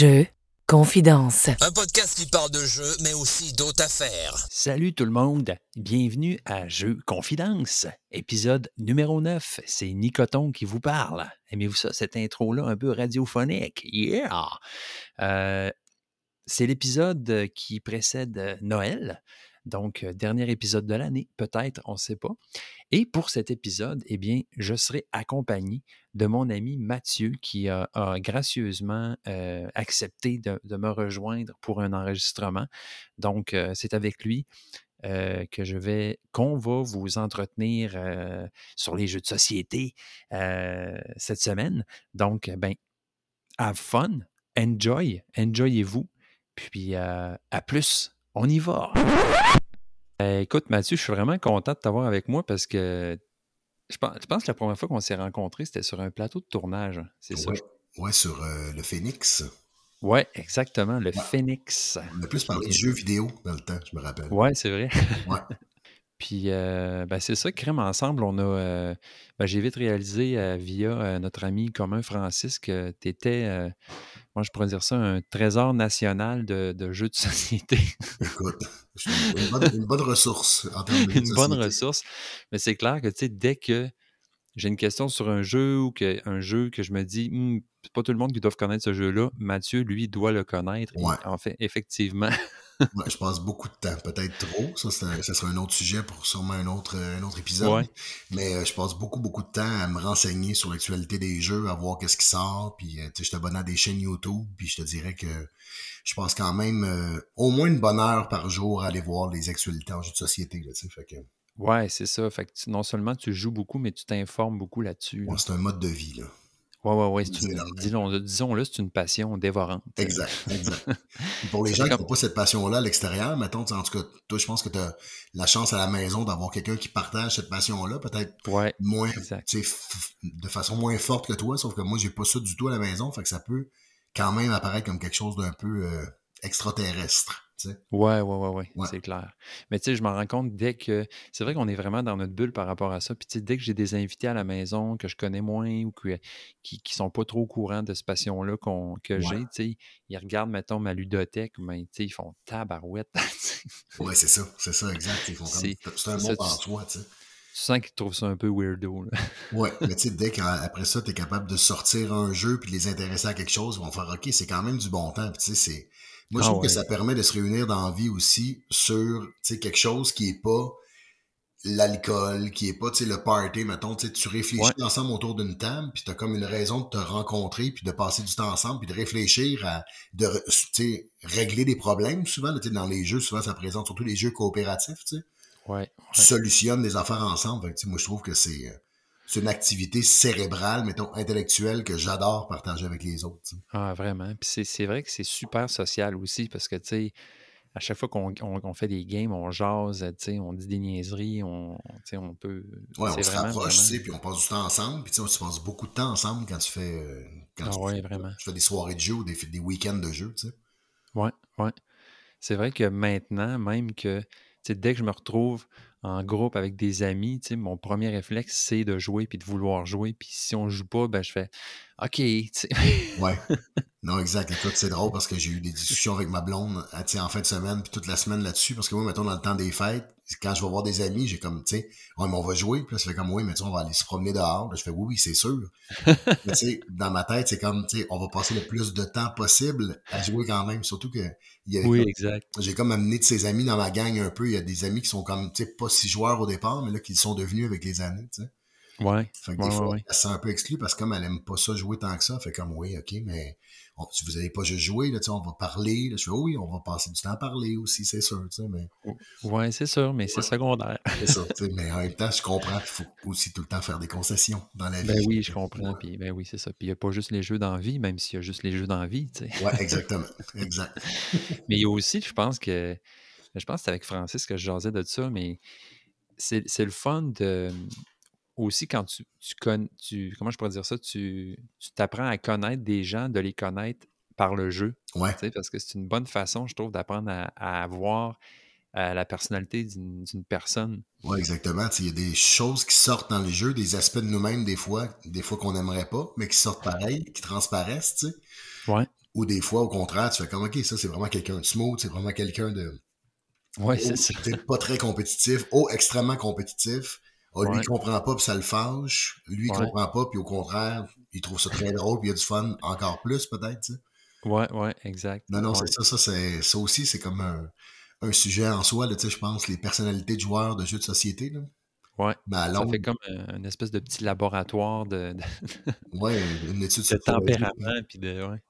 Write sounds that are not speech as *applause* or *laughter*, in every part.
Jeux, confidence. Un podcast qui parle de jeux, mais aussi d'autres affaires. Salut tout le monde, bienvenue à Jeux Confidence, épisode numéro 9. C'est Nicoton qui vous parle. Aimez-vous ça, cette intro-là un peu radiophonique? Yeah! Euh, c'est l'épisode qui précède Noël. Donc, euh, dernier épisode de l'année, peut-être, on ne sait pas. Et pour cet épisode, eh bien, je serai accompagné de mon ami Mathieu qui a, gracieusement euh, accepté de, me rejoindre pour un enregistrement. Donc, euh, c'est avec lui que je vais, qu'on va vous entretenir sur les jeux de société cette semaine. Donc, ben, have fun, enjoy, enjoyez-vous. Puis, à plus on y va. Euh, écoute, Mathieu, je suis vraiment content de t'avoir avec moi parce que je pense, que la première fois qu'on s'est rencontrés, c'était sur un plateau de tournage. C'est ça? Ouais, sur euh, le Phoenix. Ouais, exactement, le Phoenix. On a plus parlé de jeux vidéo dans le temps, je me rappelle. Ouais, c'est vrai. Ouais. *laughs* Puis, euh, ben, c'est ça, crème ensemble, on a. Ben, j'ai vite réalisé via notre ami commun Francis que tu étais moi, je pourrais dire ça, un trésor national de, jeux de *laughs* société. Écoute, une bonne, ressource en termes de Une bonne ressource. Mais c'est clair que, tu sais, dès que j'ai une question sur un jeu ou que, un jeu que je me dis, «Hum, c'est pas tout le monde qui doit connaître ce jeu-là, Mathieu, lui, doit le connaître. en fait, effectivement, *laughs* je passe beaucoup de temps, peut-être trop. Ça, ça sera un autre sujet pour sûrement un autre, un autre épisode. Mais euh, je passe beaucoup, beaucoup de temps à me renseigner sur l'actualité des jeux, à voir qu'est-ce qui sort. Puis, euh, tu sais, je t'abonne à des chaînes YouTube. Puis, je te dirais que je passe quand même euh, au moins une bonne heure par jour à aller voir les actualités en jeux de société. Là, fait que... Ouais, c'est ça. Fait que non seulement tu joues beaucoup, mais tu t'informes beaucoup là-dessus. c'est un mode de vie. Là. Oui, oui, oui. Disons-le, c'est une passion dévorante. *laughs* Exact, exact. pour les gens qui n'ont pas cette passion-là à l'extérieur, mettons, en tout cas, toi, je pense que tu as la chance à la maison d'avoir quelqu'un qui partage cette passion-là, peut-être moins, de façon moins forte que toi, sauf que moi, j'ai pas ça du tout à la maison, fait que ça peut quand même apparaître comme quelque chose d'un peu euh, extraterrestre. Ouais, ouais, ouais, ouais, c'est clair. Mais tu sais, je m'en rends compte dès que. C'est vrai qu'on est vraiment dans notre bulle par rapport à ça. Puis tu sais, dès que j'ai des invités à la maison que je connais moins ou qui, qui sont pas trop au courant de ce passion-là que j'ai, tu sais, ils regardent, mettons, ma ludothèque, mais tu sais, ils font tabarouette. *laughs* ouais, c'est ça, c'est ça, exact. Ils font C'est un mot en soi, tu sais. Tu sens qu'ils trouvent ça un peu weirdo. Là. ouais, *laughs* mais tu sais, dès qu'après ça, tu es capable de sortir un jeu puis de les intéresser à quelque chose, ils vont faire OK, c'est quand même du bon temps. tu sais, moi, je ah trouve que ça permet de se réunir dans la vie aussi sur quelque chose qui est pas l'alcool, qui est pas le party, mettons, tu réfléchis ensemble autour d'une table, puis tu as comme une raison de te rencontrer, puis de passer du temps ensemble, puis de réfléchir à de régler des problèmes souvent. dans les jeux, souvent ça présente, surtout les jeux coopératifs, tu sais. Ouais, Tu solutionnes des affaires ensemble. moi, je trouve que c'est euh, c'est une activité cérébrale, mettons, intellectuelle que j'adore partager avec les autres. Ah, vraiment. Puis c'est vrai que c'est super social aussi parce que, tu sais, à chaque fois qu'on fait des games, on jase, tu sais, on dit des niaiseries, on, on peut. Ouais, on se rapproche, tu sais, puis on passe du temps ensemble. Puis tu passes beaucoup de temps ensemble quand tu fais. Euh, quand ah, tu, ouais, vraiment. Tu fais des soirées de jeu ou des, des week-ends de jeu, tu sais. Ouais, ouais. C'est vrai que maintenant, même que, tu sais, dès que je me retrouve en groupe avec des amis, tu sais, mon premier réflexe, c'est de jouer puis de vouloir jouer. Puis si on joue pas, ben je fais OK. Tu sais. ouais. *laughs* Non, exact. Écoute, c'est drôle parce que j'ai eu des discussions avec ma blonde en fin de semaine puis toute la semaine là-dessus. Parce que moi, mettons, dans le temps des fêtes, quand je vais voir des amis, j'ai comme, tu sais, ouais, mais on va jouer. Puis là, ça fait comme, oui, mais tu on va aller se promener dehors. je fais, oui, oui, c'est sûr. *laughs* mais tu sais, dans ma tête, c'est comme, tu sais, on va passer le plus de temps possible à jouer quand même. Surtout que. Il y a oui, exact. J'ai comme amené de ses amis dans ma gang un peu. Il y a des amis qui sont comme, tu sais, pas si joueurs au départ, mais là, qui sont devenus avec les années, tu sais. Ouais. Fait que des fois, elle se sent un peu exclue parce que comme elle aime pas ça jouer tant que ça, fait comme, oui, ok, mais si vous n'allez pas juste jouer, là, on va parler. Là, je fais, oui, on va passer du temps à parler aussi, c'est sûr. Mais... Oui, c'est sûr, mais c'est secondaire. c'est ça. *laughs* Mais en même temps, je comprends qu'il faut aussi tout le temps faire des concessions dans la ben vie. Ben oui, je comprends. Puis, ben oui, c'est ça. Puis il n'y a pas juste les jeux d'envie, même s'il y a juste les jeux d'envie. Oui, *laughs* exactement. exact. *laughs* mais il y a aussi, je pense que. Je pense que c'est avec Francis que je jasais de ça, mais c'est le fun de aussi quand tu, connais, tu, comment je pourrais dire ça, tu t'apprends à connaître des gens, de les connaître par le jeu. Ouais. Parce que c'est une bonne façon, je trouve, d'apprendre à, à, voir euh, la personnalité d'une personne. Oui, exactement. Il y a des choses qui sortent dans les jeux, des aspects de nous-mêmes, des fois, des fois qu'on n'aimerait pas, mais qui sortent pareil, qui transparaissent, tu sais. Ouais. Ou des fois, au contraire, tu fais comme, OK, ça, c'est vraiment quelqu'un de smooth, c'est vraiment quelqu'un de. Ouais, c'est ça. pas très compétitif, oh, extrêmement compétitif. Oh, lui, il comprend pas, puis ça le fâche. Lui, il comprend pas, puis au contraire, il trouve ça très drôle, puis il y a du fun encore plus, peut-être. Ouais, ouais, exact. Non, non, c'est ça, ça, c'est, ça aussi, c'est comme un, un, sujet en soi, tu sais, je pense, les personnalités de joueurs de jeux de société, là. Ouais. ça fait comme une espèce de petit laboratoire de, ouais, une étude *laughs* de tempérament, puis de, ouais.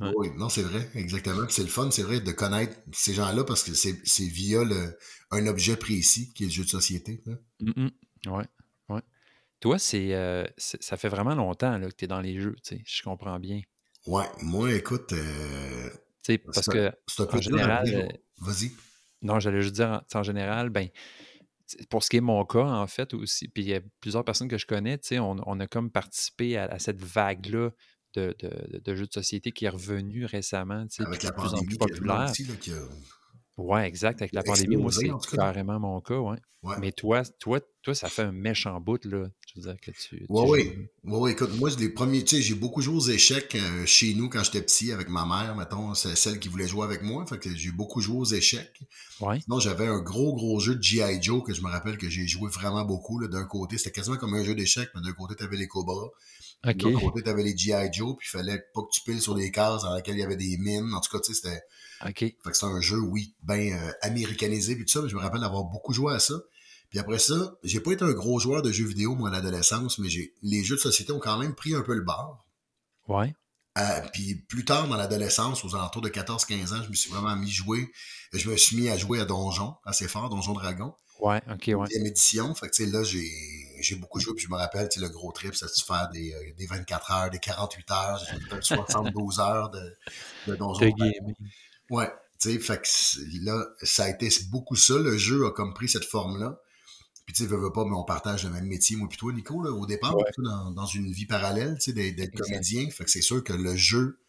Oui, non, c'est vrai, exactement. C'est le fun, c'est vrai, de connaître ces gens-là parce que c'est via le, un objet précis qui est le jeu de société. Oui, ouais. Toi, euh, c'est ça fait vraiment longtemps là, que tu es dans les jeux, tu sais, je comprends bien. Ouais, moi, écoute. Euh, tu sais, parce que. C'est un peu en général. Euh, Vas-y. Non, j'allais juste dire, en, général, ben, pour ce qui est mon cas, en fait, aussi, puis il y a plusieurs personnes que je connais, tu sais, on, on, a comme participé à cette vague-là de, de, jeux de société qui est revenu récemment, tu sais, Avec la de plus en plus populaire. Oui, exact. Avec la pandémie, moi, c'est carrément mon cas, ouais. Mais toi, toi, toi, ça fait un méchant bout, là. Je veux dire que tu. Oui, oui. Écoute, moi, les premiers, tu sais, j'ai beaucoup joué aux échecs euh, chez nous quand j'étais petit avec ma mère, mettons, c'est celle qui voulait jouer avec moi. Fait que j'ai beaucoup joué aux échecs. Ouais. Sinon, j'avais un gros, gros jeu de G.I. Joe que je me rappelle que j'ai joué vraiment beaucoup. D'un côté, c'était quasiment comme un jeu d'échecs, mais d'un côté, tu avais les Cobras. OK. De l'autre côté, tu avais les G.I. Joe, puis il fallait pas que tu piles sur des cases dans lesquelles il y avait des mines. En tout cas, tu sais, c'était. OK. Fait que c'était un jeu, oui, bien euh, américanisé, puis tout ça, mais je me rappelle d'avoir beaucoup joué à ça. Puis après ça, j'ai pas été un gros joueur de jeux vidéo, moi, à l'adolescence, mais j'ai les jeux de société ont quand même pris un peu le bar. Ouais. Euh, puis plus tard, dans l'adolescence, aux alentours de 14-15 ans, je me suis vraiment mis à jouer. Je me suis mis à jouer à Donjon, assez fort, Donjon Dragon. Ouais, ok, ouais. Deuxième édition. Fait que, tu sais, là, j'ai beaucoup joué, puis je me rappelle, le gros trip, c'est de faire des, euh, des 24 heures, des 48 heures, j'ai fait 72 heures de, de Donjon. Ouais, tu sais, fait que là, ça a été beaucoup ça. Le jeu a comme pris cette forme-là. Puis tu sais, veux, veux pas, mais on partage le même métier, moi puis toi, Nico, là, au départ, dans, dans, une vie parallèle, tu sais, d'être comédien. Fait que c'est sûr que le jeu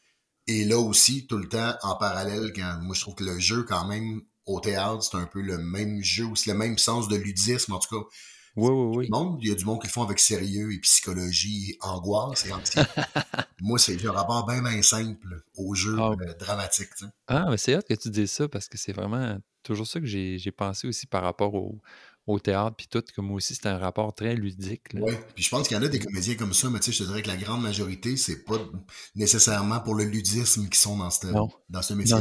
est là aussi, tout le temps, en parallèle. Quand, moi, je trouve que le jeu, quand même, au théâtre, c'est un peu le même jeu, aussi le même sens de ludisme, en tout cas. Oui, oui, oui. Monde, il y a du monde qui le font avec sérieux et psychologie, et angoisse et anxiété. *laughs* Moi, c'est un rapport bien, bien simple au jeu ah. euh, dramatique. Ah, mais c'est hâte que tu dises ça parce que c'est vraiment toujours ça que j'ai pensé aussi par rapport au, au théâtre, puis tout, comme moi aussi, c'est un rapport très ludique. Oui, puis je pense qu'il y en a des comédiens comme ça, mais tu sais, je te dirais que la grande majorité, c'est pas nécessairement pour le ludisme qui sont dans, ce, dans ce métier.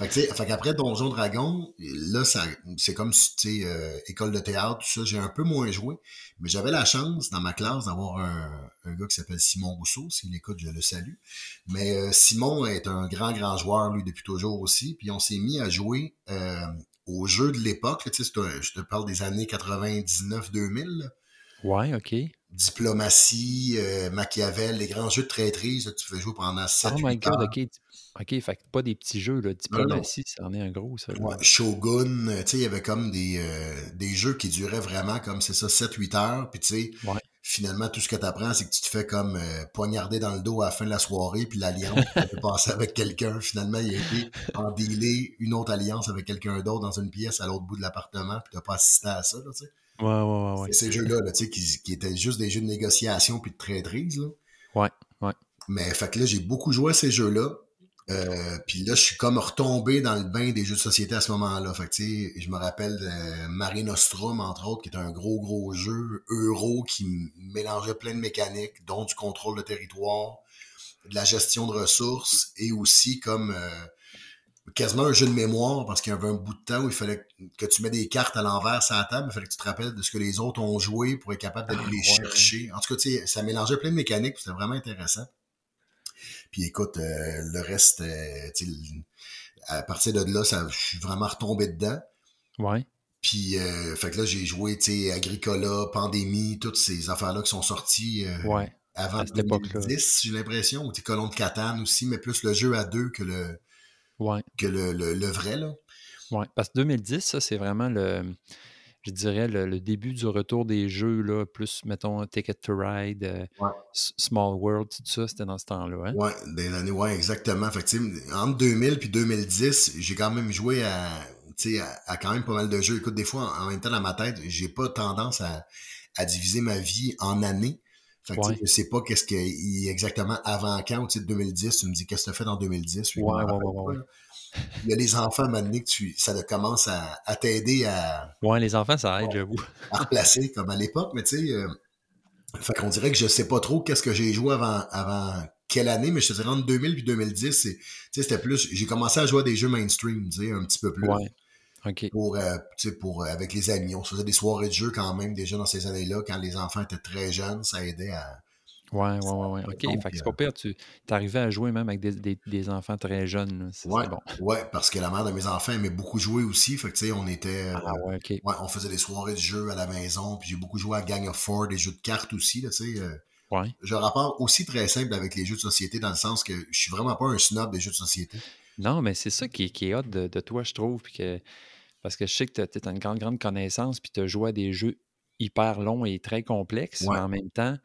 Fait que, fait qu'après Donjon Dragon, là, ça, c'est comme si, tu sais, euh, école de théâtre, tout ça, j'ai un peu moins joué, mais j'avais la chance dans ma classe d'avoir un, un, gars qui s'appelle Simon Rousseau, s'il écoute, je le salue. Mais euh, Simon est un grand, grand joueur, lui, depuis toujours aussi, puis on s'est mis à jouer euh, aux jeux de l'époque. Tu sais, je te parle des années 99-2000. Ouais, OK. Diplomatie, Machiavel, les grands jeux de traîtrise, tu fais jouer pendant 7 Oh my God, OK. OK, fait que pas des petits jeux, là. Diplomatie, ça en est un gros, ça. Ouais, Shogun, euh, tu sais, il y avait comme des, euh, des jeux qui duraient vraiment comme, c'est ça, 7-8 heures. Puis, tu sais, ouais finalement, tout ce que tu apprends, c'est que tu te fais comme euh, poignarder dans le dos à la fin de la soirée, puis l'alliance, tu peux passer avec quelqu'un. Finalement, il a été en dealer une autre alliance avec quelqu'un d'autre dans une pièce à l'autre bout de l'appartement, puis tu pas assisté à ça, tu sais. Ouais, ouais, ouais. Ces jeux-là, tu sais, qui, qui, étaient juste des jeux de négociation puis de traîtrise, là. Ouais, ouais. Mais, fait que là, j'ai beaucoup joué à ces jeux-là. Euh, puis là, je suis comme retombé dans le bain des jeux de société à ce moment-là. Fait que, je me rappelle de Marie Nostrum, entre autres, qui est un gros, gros jeu euro qui mélangeait plein de mécaniques, dont du contrôle de territoire, de la gestion de ressources et aussi comme euh, quasiment un jeu de mémoire parce qu'il y avait un bout de temps où il fallait que tu mets des cartes à l'envers sur la table, il fallait que tu te rappelles de ce que les autres ont joué pour être capable d'aller ah, les chercher. En tout cas, ça mélangeait plein de mécaniques, c'était vraiment intéressant. Puis écoute, euh, le reste, euh, à partir de là, ça, je suis vraiment retombé dedans. Ouais. Puis, euh, fait que là, j'ai joué, tu sais, Agricola, Pandémie, toutes ces affaires-là qui sont sorties ouais. avant 2010, j'ai l'impression. Ou Colon de Catane aussi, mais plus le jeu à deux que le, ouais. que le, le, vrai, là. Ouais, parce que 2010, ça, c'est vraiment le je dirais, le, début du retour des jeux, là, plus, mettons, Ticket to Ride, euh, Small World, tout ça, c'était dans ce temps-là. Hein? Ouais, des années, ouais, exactement. Fait entre 2000 et 2010, j'ai quand même joué à, à, à, quand même pas mal de jeux. Écoute, des fois, en, même temps, dans ma tête, j'ai pas tendance à, à, diviser ma vie en années. Fait que, je sais pas qu'est-ce qu'il exactement avant quand, tu sais, 2010, tu me dis qu'est-ce que tu as fait en 2010. Ouais, ouais, ouais, Il y a les enfants, maintenant que tu, ça commence à, à t'aider à. Ouais, les enfants, ça aide, j'avoue. À replacer, comme à l'époque, mais tu sais, euh, fait qu'on dirait que je sais pas trop qu'est-ce que j'ai joué avant, avant quelle année, mais je te dirais entre 2000 et 2010, c'était plus, j'ai commencé à jouer à des jeux mainstream, tu sais, un petit peu plus. Ouais. OK. Pour, euh, pour, euh, avec les amis. On se faisait des soirées de jeux quand même déjà dans ces années-là, quand les enfants étaient très jeunes, ça aidait à, Ouais, ouais, ouais, ouais. OK. fait que c'est pas pire. Tu arrivais à jouer même avec des, des, des enfants très jeunes. C'est ouais, bon. ouais, parce que la mère de mes enfants aimait beaucoup jouer aussi. Fait que, tu sais, on était. Ah, ouais, OK. Ouais, on faisait des soirées de jeux à la maison. Puis j'ai beaucoup joué à Gang of Four, des jeux de cartes aussi, tu sais. Euh, ouais. J'ai un rapport aussi très simple avec les jeux de société dans le sens que je suis vraiment pas un snob des jeux de société. Non, mais c'est ça qui, qui est hot de, de, toi, je trouve. Puis que, parce que je sais que tu as, une grande, grande connaissance. Puis tu as joué à des jeux hyper longs et très complexes. Mais en même temps,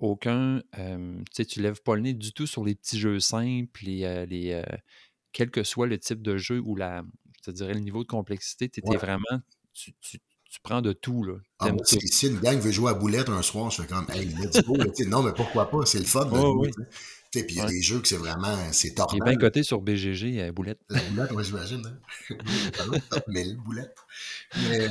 aucun. tu sais, tu lèves pas le nez du tout sur les petits jeux simples, les, les, quel que soit le type de jeu ou la, je te dirais le niveau de complexité, tu vraiment. Tu, tu, tu, prends de tout. Là. Ah, si une gang veut jouer à boulette un soir, je fais comme, hey, let's go. non, mais pourquoi pas? C'est le fun de jouer. Puis il y a des jeux que c'est vraiment. C'est Il est bien coté sur BGG, à Boulette. La boulette, oui, j'imagine. Hein? *laughs* 1000 *laughs* boulettes. Mais,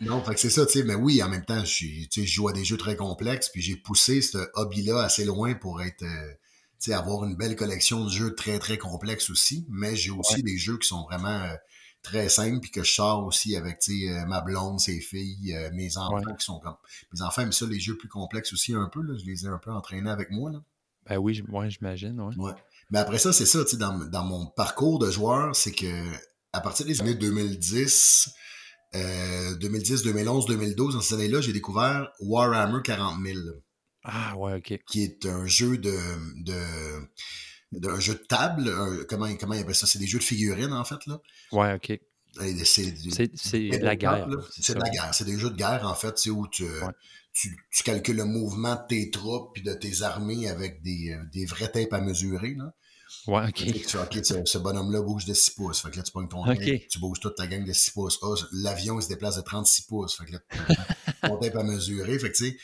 non, fait que c'est ça, tu sais, mais oui, en même temps, je, je joue à des jeux très complexes, puis j'ai poussé ce hobby-là assez loin pour être, euh, tu sais, avoir une belle collection de jeux très, très complexes aussi, mais j'ai aussi des jeux qui sont vraiment euh, très simples, puis que je sors aussi avec, tu sais, euh, ma blonde, ses filles, mes enfants qui sont comme... Mes enfants aiment ça, les jeux plus complexes aussi un peu, là, je les ai un peu entraînés avec moi, là. Ben oui, moi j'imagine, ouais. ouais. Mais après ça, c'est ça, tu sais, dans, dans mon parcours de joueur, c'est que à partir des années 2010 2010, 2011, 2012, dans ces années-là, j'ai découvert Warhammer 40 000. Ah ouais, ok. Qui est un jeu de, de d'un jeu de table. comment, comment il appelle ça? C'est des jeux de figurines, en fait, là. Ouais, ok. C'est de la guerre. C'est de la guerre. C'est des jeux de guerre, en fait, où tu, tu, tu, calcules le mouvement de tes troupes et de tes armées avec des, des vrais tapes à mesurer. Là. Ouais, ok. Tu ce bonhomme-là bouge de 6 pouces. Fait que là, tu pognes ton okay. tu bouges toute ta gang de 6 pouces. Oh, L'avion, il se déplace de 36 pouces. Fait que là, ton tape à mesurer. Fait que, tu sais,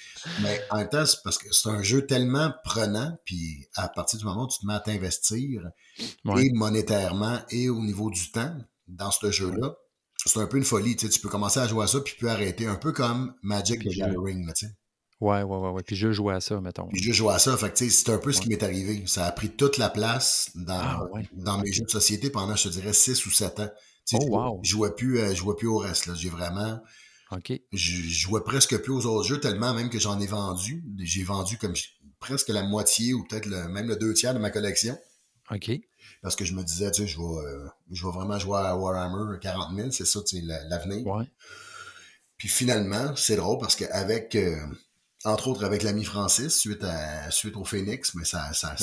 mais en même temps, c'est parce que c'est un jeu tellement prenant, puis à partir du moment où tu te mets à t'investir, et monétairement, et au niveau du temps, dans ce jeu-là, c'est un peu une folie. Tu, sais, tu peux commencer à jouer à ça, puis tu peux arrêter. Un peu comme Magic the Gathering, tu sais. Ouais, ouais, ouais, ouais. Puis je joue à ça, mettons. Puis je joue à ça. Fait que, c'est un peu ce qui m'est arrivé. Ça a pris toute la place dans, ah, dans mes jeux de société pendant, je te dirais, 6 ou 7 ans. oh, wow. Je jouais plus, euh, jouais plus au reste. J'ai vraiment. OK. Je jouais presque plus aux autres jeux, tellement même que j'en ai vendu. J'ai vendu comme presque la moitié ou peut-être même le deux tiers de ma collection. OK. Parce que je me disais, tu sais, je vais, euh, je vais vraiment jouer à Warhammer 40 000, c'est ça, tu sais, l'avenir. Ouais. Puis finalement, c'est drôle parce qu'avec. Euh, entre autres avec l'ami Francis, suite, à, suite au Phoenix, mais ça, ça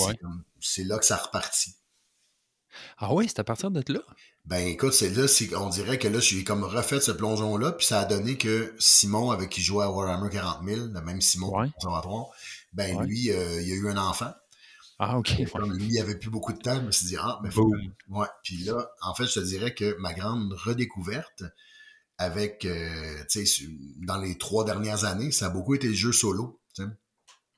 c'est là que ça repartit. Ah oui, c'est à partir de là? Ben écoute, c'est là, on dirait que là, j'ai comme refait ce plongeon-là, puis ça a donné que Simon, avec qui jouait à Warhammer 40 000, le même Simon ouais. conservatoire, ben lui, euh, il a eu un enfant. Ah, ok. Comme lui, il avait plus beaucoup de temps, je me suis dit, ah, mais faut. Ouais. Puis là, en fait, je te dirais que ma grande redécouverte, avec, euh, tu sais, dans les trois dernières années, ça a beaucoup été le jeu solo. sais.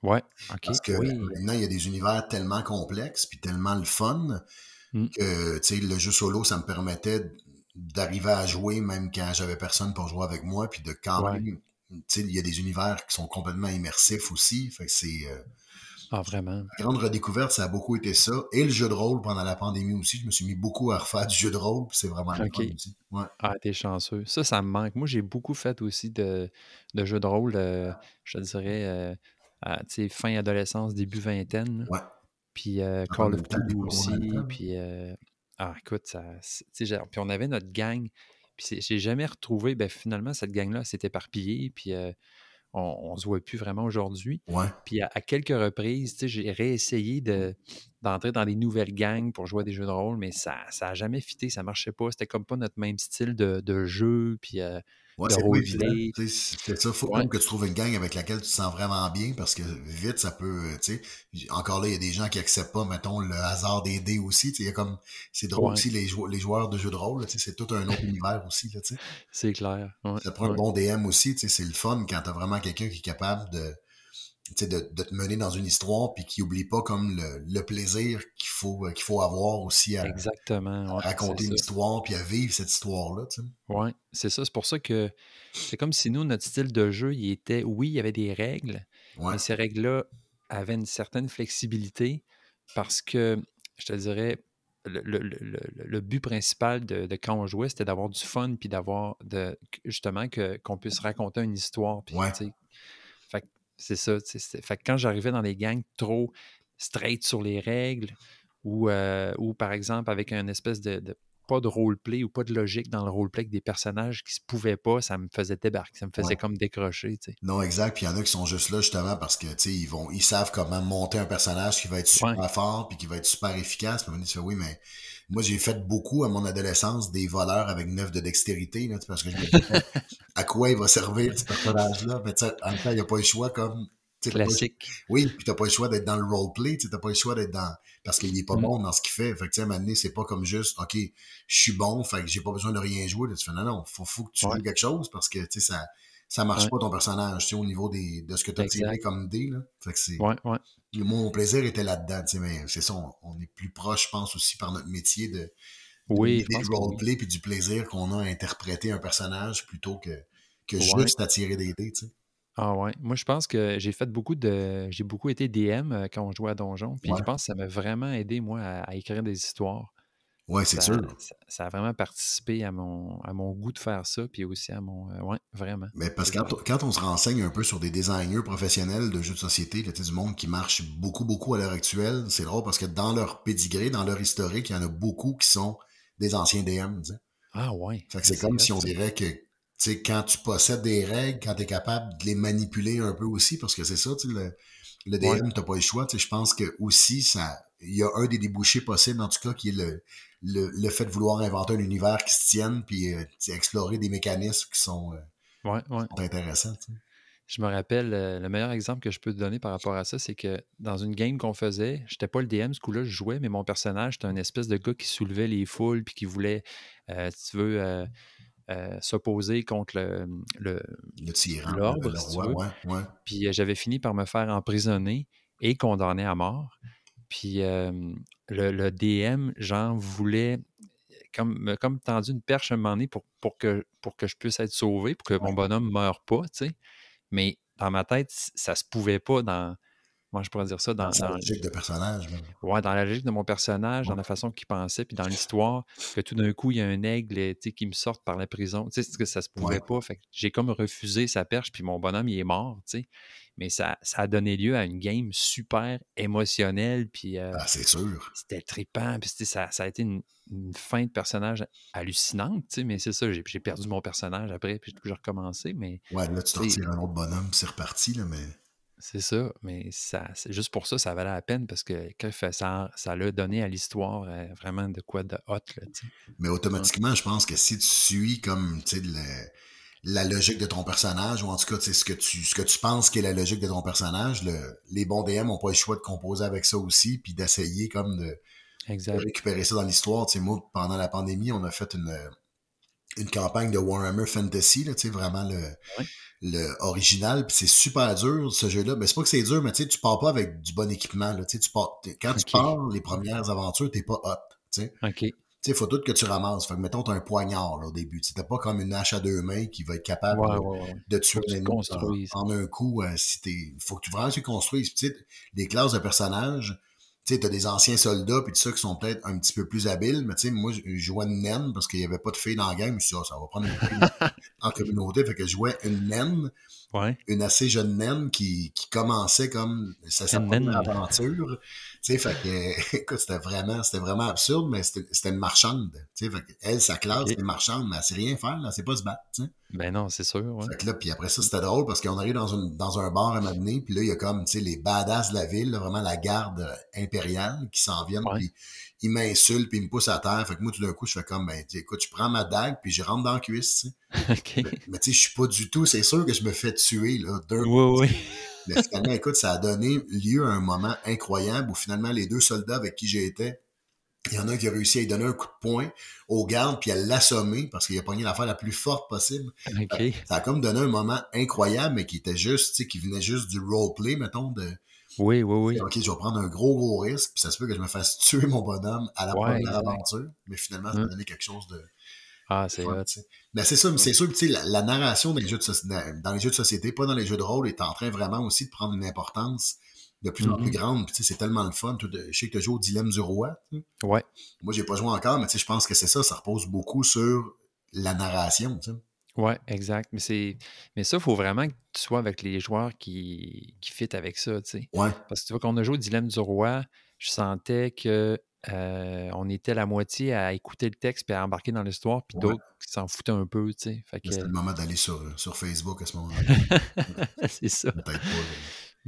Ouais, ok. Parce que maintenant, il y a des univers tellement complexes puis tellement le fun mm. que, tu sais, le jeu solo, ça me permettait d'arriver à jouer même quand j'avais personne pour jouer avec moi, puis de quand même, tu sais, il y a des univers qui sont complètement immersifs aussi. Fait que c'est... Euh, ah, vraiment? La grande redécouverte, ça a beaucoup été ça. Et le jeu de rôle pendant la pandémie aussi. Je me suis mis beaucoup à refaire du jeu de rôle. C'est vraiment okay. aussi. Ouais. Ah, t'es chanceux. Ça, ça me manque. Moi, j'ai beaucoup fait aussi de, de jeux de rôle, euh, je dirais, euh, à, fin adolescence, début vingtaine. Ouais. Puis euh, Call of Duty aussi. Puis, ah, écoute, ça, puis on avait notre gang. Puis j'ai jamais retrouvé, ben, finalement, cette gang-là s'est éparpillée. Puis on, ne se voit plus vraiment aujourd'hui. Puis à, quelques reprises, j'ai réessayé de, d'entrer dans des nouvelles gangs pour jouer à des jeux de rôle, mais ça n'a jamais fité, ça marchait pas. C'était comme pas notre même style de, jeu. Puis euh, Ouais, c'est C'est ça, faut que tu trouves une gang avec laquelle tu te sens vraiment bien parce que vite, ça peut, tu sais, encore là, il y a des gens qui acceptent pas, mettons, le hasard des dés aussi, tu sais, comme, c'est drôle aussi, les, joueurs, les joueurs de jeux de rôle, tu sais, c'est tout un autre *laughs* univers aussi, tu sais. C'est clair. ça prend un bon DM aussi, tu sais, c'est le fun quand t'as vraiment quelqu'un qui est capable de, de, de, te mener dans une histoire, puis qui oublie pas comme le, le plaisir qu'il faut, qu'il faut avoir aussi à, Exactement, raconter une histoire, puis à vivre cette histoire-là. Oui, c'est ça. C'est pour ça que c'est comme si nous, notre style de jeu, il était, oui, il y avait des règles, mais ces règles-là avaient une certaine flexibilité parce que, je te dirais, le, le, le, le but principal de, de, quand on jouait, c'était d'avoir du fun, puis d'avoir, de, justement, que, qu'on puisse raconter une histoire. Puis, c'est ça. Fait que quand j'arrivais dans les gangs trop straight sur les règles, ou, euh, par exemple avec un espèce de pas de roleplay ou pas de logique dans le roleplay avec des personnages qui se pouvaient pas, ça me faisait débarquer, ça me faisait comme décrocher. sais. Non, exact. Puis il y en a qui sont juste là justement parce que ils vont, ils savent comment monter un personnage qui va être super fort puis qui va être super efficace. Puis on oui, mais moi j'ai fait beaucoup à mon adolescence des voleurs avec neuf de dextérité, là, parce que je me disais, *laughs* à quoi il va servir ce personnage-là? Mais en même temps, il n'y a pas le choix comme Classique. oui, puis t'as pas le choix d'être dans le roleplay, t'as pas le choix d'être dans. Parce qu'il est pas mm. bon dans ce qu'il fait. Fait que, tu sais, c'est pas comme juste, OK, je suis bon, fait que j'ai pas besoin de rien jouer. tu fais, non, non, faut, faut que tu joues quelque chose parce que, tu sais, ça, ça marche pas ton personnage, tu sais, au niveau des, de ce que tu as tiré comme dé, là. Fait que c'est. Ouais, ouais. Mon plaisir était là-dedans, tu sais, mais c'est ça, on, est plus proche, je pense, aussi par notre métier de. oui, du roleplay puis du plaisir qu'on a à interpréter un personnage plutôt que, que juste à tirer des dés, tu sais. Ah ouais. Moi, je pense que j'ai fait beaucoup de. J'ai beaucoup été DM euh, quand on jouait à Donjon. Puis je pense que ça m'a vraiment aidé, moi, à, écrire des histoires. Oui, c'est sûr. Ça, a vraiment participé à mon, à mon goût de faire ça, puis aussi à mon. Euh, ouais, vraiment. Mais parce que quand, on se renseigne un peu sur des designers professionnels de jeux de société, là, du monde qui marche beaucoup, beaucoup à l'heure actuelle, c'est drôle parce que dans leur pédigré, dans leur historique, il y en a beaucoup qui sont des anciens DM. Ah ouais. Fait que c'est comme si on dirait que sais, quand tu possèdes des règles, quand tu es capable de les manipuler un peu aussi, parce que c'est ça, le, le DM, t'as pas le choix. Je pense que aussi, ça, il y a un des débouchés possibles, en tout cas, qui est le, le, le fait de vouloir inventer un univers qui se tienne, puis euh, explorer des mécanismes qui sont, euh, intéressants. Je me rappelle, euh, le meilleur exemple que je peux te donner par rapport à ça, c'est que dans une game qu'on faisait, j'étais pas le DM, ce coup-là, je jouais, mais mon personnage, c'était un espèce de gars qui soulevait les foules, puis qui voulait, si tu veux, euh, s'opposer contre le, le, le tyran, l'ordre, ouais, Puis euh, j'avais fini par me faire emprisonner et condamner à mort. Puis euh, le, DM, genre, voulait comme, comme tendu une perche à un moment donné pour, pour, que, pour que je puisse être sauvé, pour que mon bonhomme ne meure pas, tu sais. Mais dans ma tête, ça se pouvait pas dans, moi, je pourrais dire ça dans, dans la logique de personnage. Ouais, dans la logique de mon personnage, dans la façon qu'il pensait, puis dans l'histoire, que tout d'un coup, il y a un aigle qui me sorte par la prison. Tu sais, que ça se pouvait pas. Fait j'ai comme refusé sa perche, puis mon bonhomme, il est mort, tu sais. Mais ça, ça a donné lieu à une game super émotionnelle, puis... Euh, ah, c'est sûr. C'était trippant, puis ça, ça a été une, fin de personnage hallucinante, tu sais, mais c'est ça, j'ai perdu mon personnage après, puis j'ai recommencé, mais... Ouais, là, tu te retires un autre bonhomme, c'est reparti, là, mais... C'est ça, mais ça, c'est juste pour ça, ça valait la peine parce que ça, ça l'a donné à l'histoire euh, vraiment de quoi de hot. Là, mais automatiquement, je pense que si tu suis comme la logique de ton personnage, ou en tout cas ce que tu ce que tu penses qui est la logique de ton personnage, les bons DM n'ont pas le choix de composer avec ça aussi, puis d'essayer comme de, récupérer ça dans l'histoire. Moi, pendant la pandémie, on a fait une, une campagne de Warhammer Fantasy, là, vraiment le le original, puis c'est super dur ce jeu-là. Mais c'est pas que c'est dur, mais tu sais, tu pars pas avec du bon équipement. Là, tu pars, quand tu pars les premières aventures, t'es pas hot. sais. OK. Tu sais, faut tout que tu ramasses. Fait que mettons, t'as un poignard là, au début. T'as pas comme une hache à deux mains qui va être capable de, tuer les en, en, un coup. Euh, si t'es. Faut que tu vraiment tu construises. Les classes de personnages, tu sais, t'as des anciens soldats puis tout ça qui sont peut-être un petit peu plus habiles, mais tu sais, moi, je jouais une naine parce qu'il n'y avait pas de filles dans le game. Je suis dit, ça va prendre une *laughs* en communauté. Fait que je jouais une naine, une assez jeune naine qui, qui commençait comme sa, sa première aventure. Tu sais, fait que, *laughs* écoute, c'était vraiment, c'était vraiment absurde, mais c'était une marchande. Tu sais, fait que elle, sa classe, okay. c'est une marchande, mais elle sait rien faire, là, c'est pas se battre, tu sais. Ben non, c'est sûr, ouais. Fait que là, puis après ça, c'était drôle parce qu'on arrive dans, une, dans un bar à un moment donné, puis là, il y a comme, tu sais, les badass de la ville, vraiment la garde impériale qui s'en viennent, puis ils m'insultent, puis ils me poussent à terre. Fait que moi, tout d'un coup, je fais comme, ben, écoute, je prends ma dague, puis je rentre dans la cuisse, tu sais. *laughs* OK. Mais, tu sais, je suis pas du tout, c'est sûr que je me fais tuer, là, d'un Oui, oui. *laughs* Mais finalement, écoute, ça a donné lieu à un moment incroyable où finalement les deux soldats avec qui j'étais Il y en a un qui a réussi à lui donner un coup de poing au garde puis à l'assommer parce qu'il a pogné l'affaire la plus forte possible. Ça a comme donné un moment incroyable, mais qui était juste, tu sais, qui venait juste du roleplay, mettons, de. Oui, oui, oui. OK, je vais prendre un gros, gros risque, puis ça se peut que je me fasse tuer mon bonhomme à la première aventure, mais finalement, ça m'a hum. donné quelque chose de. Ah, c'est vrai. Mais c'est ça, c'est sûr, tu sais, la, la, narration dans les, jeux de dans les jeux de société, pas dans les jeux de rôle, est en train vraiment aussi de prendre une importance de plus en plus mm-hmm. grande. c'est tellement le fun. je sais que tu as joué au Dilemme du Roi. Ouais. Moi, j'ai pas joué encore, mais je pense que c'est ça. Ça repose beaucoup sur la narration. Oui, exact. Mais c'est mais ça, il faut vraiment que tu sois avec les joueurs qui, qui fit avec ça. Ouais. Parce que tu vois qu'on a joué au Dilemme du Roi, je sentais que euh, on était la moitié à écouter le texte puis à embarquer dans l'histoire, puis d'autres qui s'en foutaient un peu, tu C'était le moment d'aller sur, sur Facebook à ce moment-là. *laughs* c'est ça.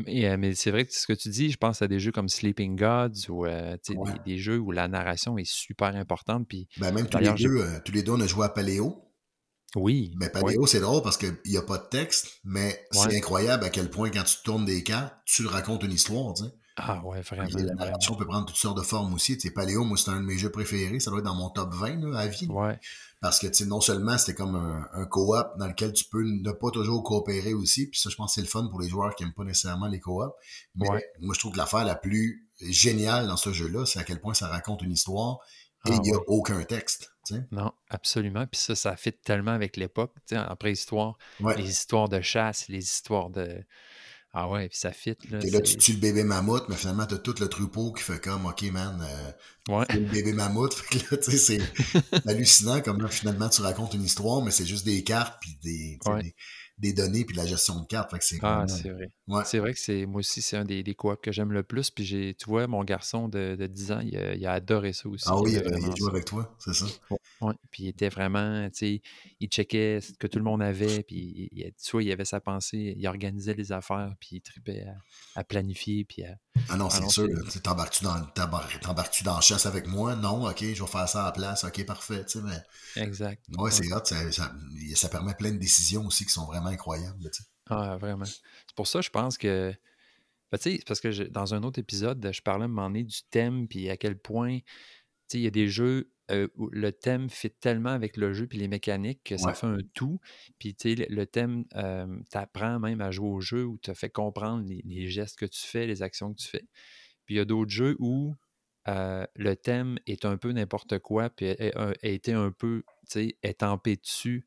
Euh, mais, c'est vrai que ce que tu dis, je pense à des jeux comme Sleeping Gods ou euh, des, jeux où la narration est super importante. Puis, ben même tous les, deux, euh, tous les deux, on a joué à Paléo. Oui. Mais Paléo, c'est drôle parce qu'il n'y a pas de texte, mais c'est incroyable à quel point quand tu tournes des cartes, tu racontes une histoire. Ah ouais, vraiment. la narration peut prendre toutes sortes de formes aussi. Tu sais, Paléo, moi, c'est un de mes jeux préférés. Ça doit être dans mon top 20 à vie. Ouais. Parce que, tu non seulement c'était comme un, un co-op dans lequel tu peux ne pas toujours coopérer aussi, puis ça, je pense que c'est le fun pour les joueurs qui n'aiment pas nécessairement les co-op. Mais moi, je trouve que l'affaire la plus géniale dans ce jeu-là, c'est à quel point ça raconte une histoire et ah il n'y a aucun texte. Non, absolument. Puis ça, ça fit tellement avec l'époque, en préhistoire. Les histoires de chasse, les histoires de ah ouais, puis ça fit. Là, et là, tu tues le bébé mammouth, mais finalement, tu as tout le troupeau qui fait comme, OK, man, euh, ouais. le bébé mammouth. *laughs* Fait que là, tu sais, c'est *laughs* hallucinant comme là, finalement, tu racontes une histoire, mais c'est juste des cartes, puis des, des, des données puis de la gestion de cartes. c'est ah, c'est vrai. C'est vrai que c'est moi aussi, c'est un des, des coops que j'aime le plus. Puis j'ai, tu vois, mon garçon de, de 10 ans, il a, adoré ça aussi. Ah oui, il, a joué avec toi, c'est ça? Oui, puis il était vraiment, tu sais, il checkait ce que tout le monde avait, puis il, tu vois, il avait sa pensée, il organisait les affaires, puis il tripait à, planifier, puis à... Ah non, c'est sûr, t'embarques-tu dans, t'embarques-tu dans chasse avec moi? Non, ok, je vais faire ça à la place, ok, parfait, tu sais, mais... Exact. Ouais, c'est hot, ça, ça, ça permet plein de décisions aussi qui sont vraiment incroyable. Ah, vraiment. C'est pour ça, je pense que. Ben, parce que dans un autre épisode, je parlais à un moment donné du thème, puis à quel point il y a des jeux euh, où le thème fit tellement avec le jeu puis les mécaniques que ça fait un tout. Puis le, thème euh, t'apprend même à jouer au jeu ou te fait comprendre les, gestes que tu fais, les actions que tu fais. Puis il y a d'autres jeux où euh, le thème est un peu n'importe quoi, puis a, été un peu, tu sais, étampé dessus.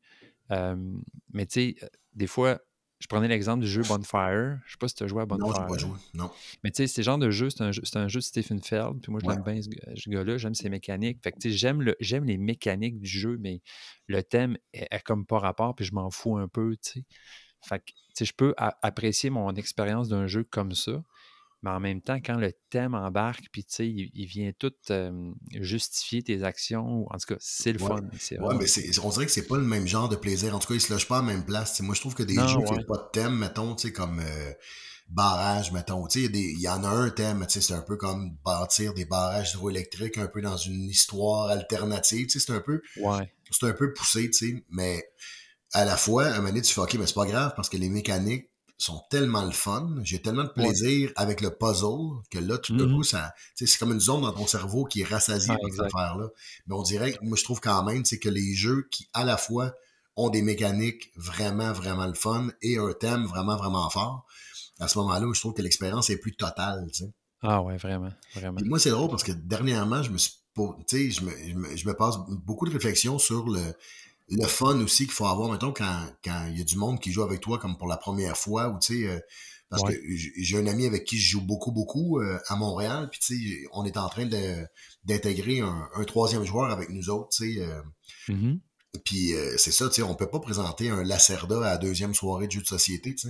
mais tu sais, des fois, je prenais l'exemple du jeu Bonfire. Je sais pas si tu as joué à Bonfire. Non, je pas joué. Non. Mais tu sais, c'est genre de jeu, c'est un, jeu, un jeu de Stephen Feld. Puis moi, je l'aime bien ce, gars-là. J'aime ses mécaniques. Fait que tu sais, j'aime, le, j'aime les mécaniques du jeu, mais le thème est, comme pas rapport, puis je m'en fous un peu, tu sais. Fait que, tu sais, je peux apprécier mon expérience d'un jeu comme ça mais en même temps, quand le thème embarque, puis tu sais, il, vient tout justifier tes actions, en tout cas, c'est le fun. Oui, mais on dirait que c'est pas le même genre de plaisir. En tout cas, il se loge pas à la même place. moi, je trouve que des jeux qui n'ont pas de thème, mettons, tu sais, comme euh, barrage, mettons, tu sais, il y en a un thème, tu sais, c'est un peu comme bâtir des barrages hydroélectriques un peu dans une histoire alternative, tu sais, c'est un peu... Ouais. C'est un peu poussé, tu sais, mais à la fois, à un moment donné, tu fais, OK, mais c'est pas grave parce que les mécaniques sont tellement le fun. J'ai tellement de plaisir avec le puzzle que là, tout d'un mm-hmm. coup, ça, c'est comme une zone dans ton cerveau qui est rassasiée par cette affaire-là. Mais on dirait, moi, je trouve quand même, c'est que les jeux qui, à la fois, ont des mécaniques vraiment, vraiment le fun et un thème vraiment, vraiment fort, à ce moment-là, je trouve que l'expérience est plus totale. Ah ouais, vraiment, vraiment. moi, c'est drôle parce que dernièrement, je me suis, tu sais, je me, je, me, je me passe beaucoup de réflexions sur le, le fun aussi qu'il faut avoir, mettons, quand, quand il y a du monde qui joue avec toi comme pour la première fois, ou tu sais, euh, parce que j'ai un ami avec qui je joue beaucoup, beaucoup euh, à Montréal, puis tu sais, on est en train d'intégrer un, un, troisième joueur avec nous autres, tu sais. Euh, mm-hmm. Puis euh, c'est ça, tu sais, on peut pas présenter un Lacerda à la deuxième soirée de jeu de société, tu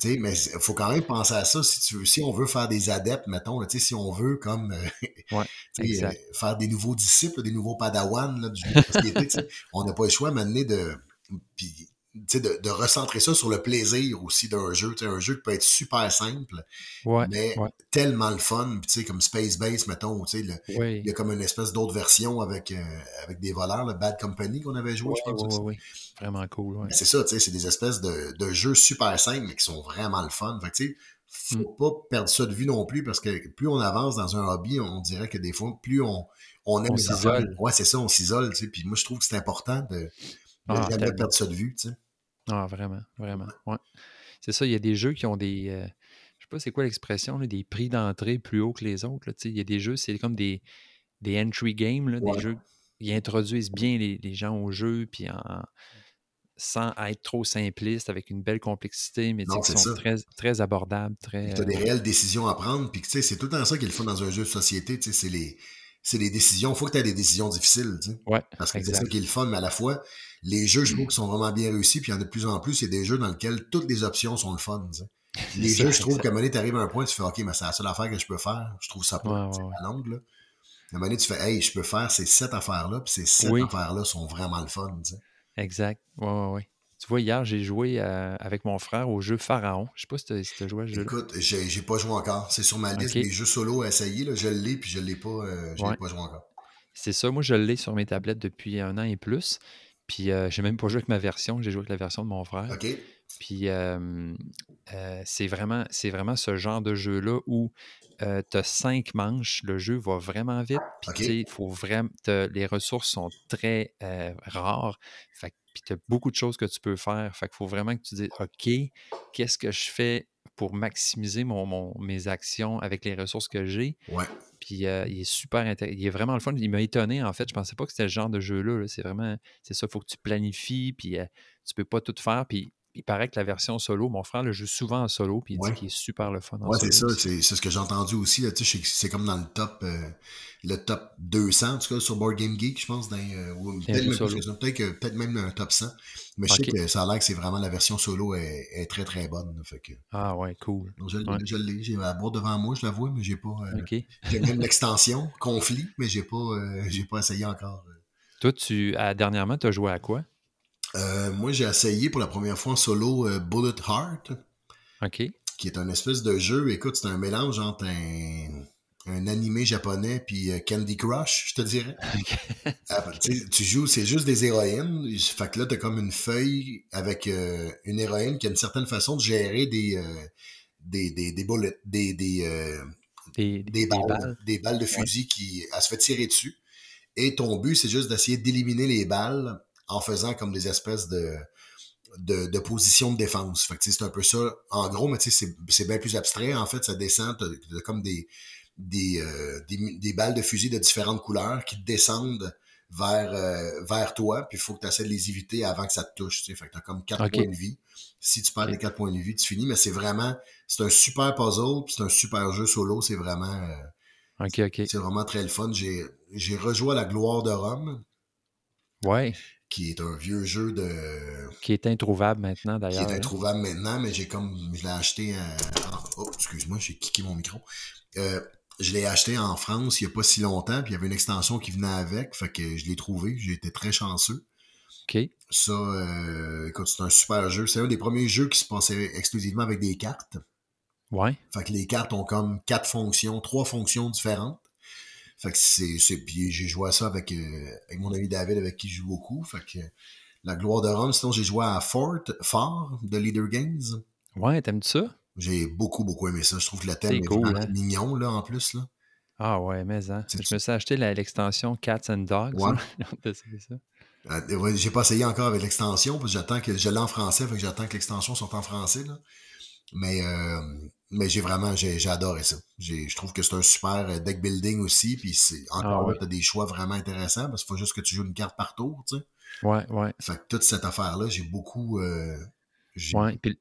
sais. *laughs* mais il faut quand même penser à ça si tu veux, si on veut faire des adeptes, mettons, tu sais, si on veut comme euh, *laughs* euh, faire des nouveaux disciples, des nouveaux padawans là, du jeu de société, *laughs* on n'a pas le choix maintenant de. Puis de, de, recentrer ça sur le plaisir aussi d'un jeu. un jeu qui peut être super simple, mais tellement le fun. comme Space Base, mettons, il y a comme une espèce d'autre version avec, euh, avec des voleurs, le Bad Company qu'on avait joué, je pense. Oui, Vraiment cool. C'est ça, c'est des espèces de, de, jeux super simples, mais qui sont vraiment le fun. Fait faut mmh. pas perdre ça de vue non plus parce que plus on avance dans un hobby, on dirait que des fois, plus on, on aime s'isole. Ouais, c'est ça, on s'isole. Puis moi, je trouve que c'est important de ne ah, jamais perdre ça de vue. Ah, vraiment, vraiment. Ouais. C'est ça, il y a des jeux qui ont des. Euh, je sais pas c'est quoi l'expression, des prix d'entrée plus hauts que les autres. Il y a des jeux, c'est comme des, des entry games, là, des jeux qui introduisent bien les, les, gens au jeu, puis en, sans être trop simpliste, avec une belle complexité, mais qui sont très, très abordables. Très, tu as des euh, réelles décisions à prendre, puis c'est tout le temps ça qu'il faut dans un jeu de société, c'est les, les décisions. Il faut que tu aies des décisions difficiles. Ouais, parce que c'est ça qui est le fun, mais à la fois, les jeux, je trouve, qui sont vraiment bien réussis, puis il y en a de plus en plus, c'est des jeux dans lesquels toutes les options sont le fun. *laughs* Les jeux, je trouve qu'à un moment donné, tu arrives à un point, tu fais OK, mais c'est la seule affaire que je peux faire. Je trouve ça pas ouais, ouais, À un moment donné, tu fais Hey, je peux faire ces sept affaires-là, puis ces sept affaires-là sont vraiment le fun. Exact. Ouais, ouais, ouais. Tu vois, hier, j'ai joué euh, avec mon frère au jeu Pharaon. Je sais pas si tu as, joué à ce jeu. Écoute, j'ai pas joué encore. C'est sur ma liste des jeux solo à essayer. Là. Je l'ai, puis je l'ai pas, euh, pas joué encore. C'est ça. Moi, je l'ai sur mes tablettes depuis un an et plus. Puis, euh, j'ai même pas joué avec ma version. J'ai joué avec la version de mon frère. Puis, c'est vraiment, vraiment ce genre de jeu-là où tu as cinq manches, le jeu va vraiment vite. Puis, faut vraiment, les ressources sont très rares. Fait puis tu as beaucoup de choses que tu peux faire. Fait qu'il faut vraiment que tu dises OK, qu'est-ce que je fais pour maximiser mon, mes actions avec les ressources que j'ai. Ouais. Puis il est super intéressant. Il est vraiment le fun. Il m'a étonné, en fait. Je pensais pas que c'était le genre de jeu-là. C'est vraiment, c'est ça, il faut que tu planifies, puis tu peux pas tout faire. Puis il paraît que la version solo, mon frère le joue souvent en solo, puis il dit qu'il est super le fun. Oui, c'est ça, c'est ce que j'ai entendu aussi. C'est comme dans le top, euh, le top 200, en tout cas, sur Board Game Geek, je pense. Euh, peut-être peut même, un top 100. Mais je sais que ça a l'air que c'est vraiment la version solo est, très très bonne. Fait que, ah ouais, cool. je, l'ai, j'ai la boîte devant moi, je l'avoue, mais j'ai pas. Euh, j'ai même l'extension, conflit, mais j'ai pas, j'ai pas essayé encore. Toi, tu, dernièrement, tu as joué à quoi? Euh, moi, j'ai essayé pour la première fois en solo euh, Bullet Heart. OK. Qui est un espèce de jeu. Écoute, c'est un mélange entre un, un animé japonais puis euh, Candy Crush, je te dirais. *laughs* Ah, ben, tu joues, c'est juste des héroïnes. Fait que là, t'as comme une feuille avec une héroïne qui a une certaine façon de gérer des, des, des, des bullets, des, des, des, balles, des balles de fusil qui elle se fait tirer dessus. Et ton but, c'est juste d'essayer d'éliminer les balles en faisant comme des espèces de, de, de positions de défense. Fait que c'est un peu ça. En gros, mais c'est bien plus abstrait. En fait, ça descend, t'as comme des, des, euh, des, des, balles de fusil de différentes couleurs qui descendent vers, euh, vers toi, puis il faut que tu essaies de les éviter avant que ça te touche. Fait que tu as comme quatre points de vie. Si tu perds les quatre points de vie, tu finis, mais c'est vraiment, c'est un super puzzle, c'est un super jeu solo, c'est vraiment, euh, c'est vraiment très le fun. J'ai rejoué à la gloire de Rome. Ouais qui est un vieux jeu de. Qui est introuvable maintenant, d'ailleurs. Qui est introuvable maintenant, mais j'ai comme. Je l'ai acheté. Oh, excuse-moi, j'ai kické mon micro. Euh, je l'ai acheté en France il n'y a pas si longtemps, puis il y avait une extension qui venait avec, fait que je l'ai trouvé. J'ai été très chanceux. OK. Ça, euh, écoute, c'est un super jeu. C'est un des premiers jeux qui se passait exclusivement avec des cartes. Ouais. Fait que les cartes ont comme quatre fonctions, trois fonctions différentes. Fait que c'est, c'est puis j'ai joué à ça avec, euh, avec mon ami David avec qui je joue beaucoup. Fait que la gloire de Rome. Sinon, j'ai joué à Fort, Fort de Leader Games. Ouais, t'aimes ça? J'ai beaucoup, beaucoup aimé ça. Je trouve que le thème est, cool, hein? mignon, là, en plus. Là. Ah ouais, mais hein. Je me suis acheté l'extension Cats and Dogs. Ouais. *laughs* Euh, j'ai pas essayé encore avec l'extension, parce que j'attends que je l'ai en français, fait que j'attends que l'extension soit en français. Là. Mais euh, mais j'ai vraiment, j'ai, adoré ça. je trouve que c'est un super euh, deck building aussi. Puis c'est, encore ah là, tu as des choix vraiment intéressants parce qu'il faut juste que tu joues une carte par tour, tu sais. Ouais, ouais. Fait que toute cette affaire-là, j'ai beaucoup. Euh, ouais, puis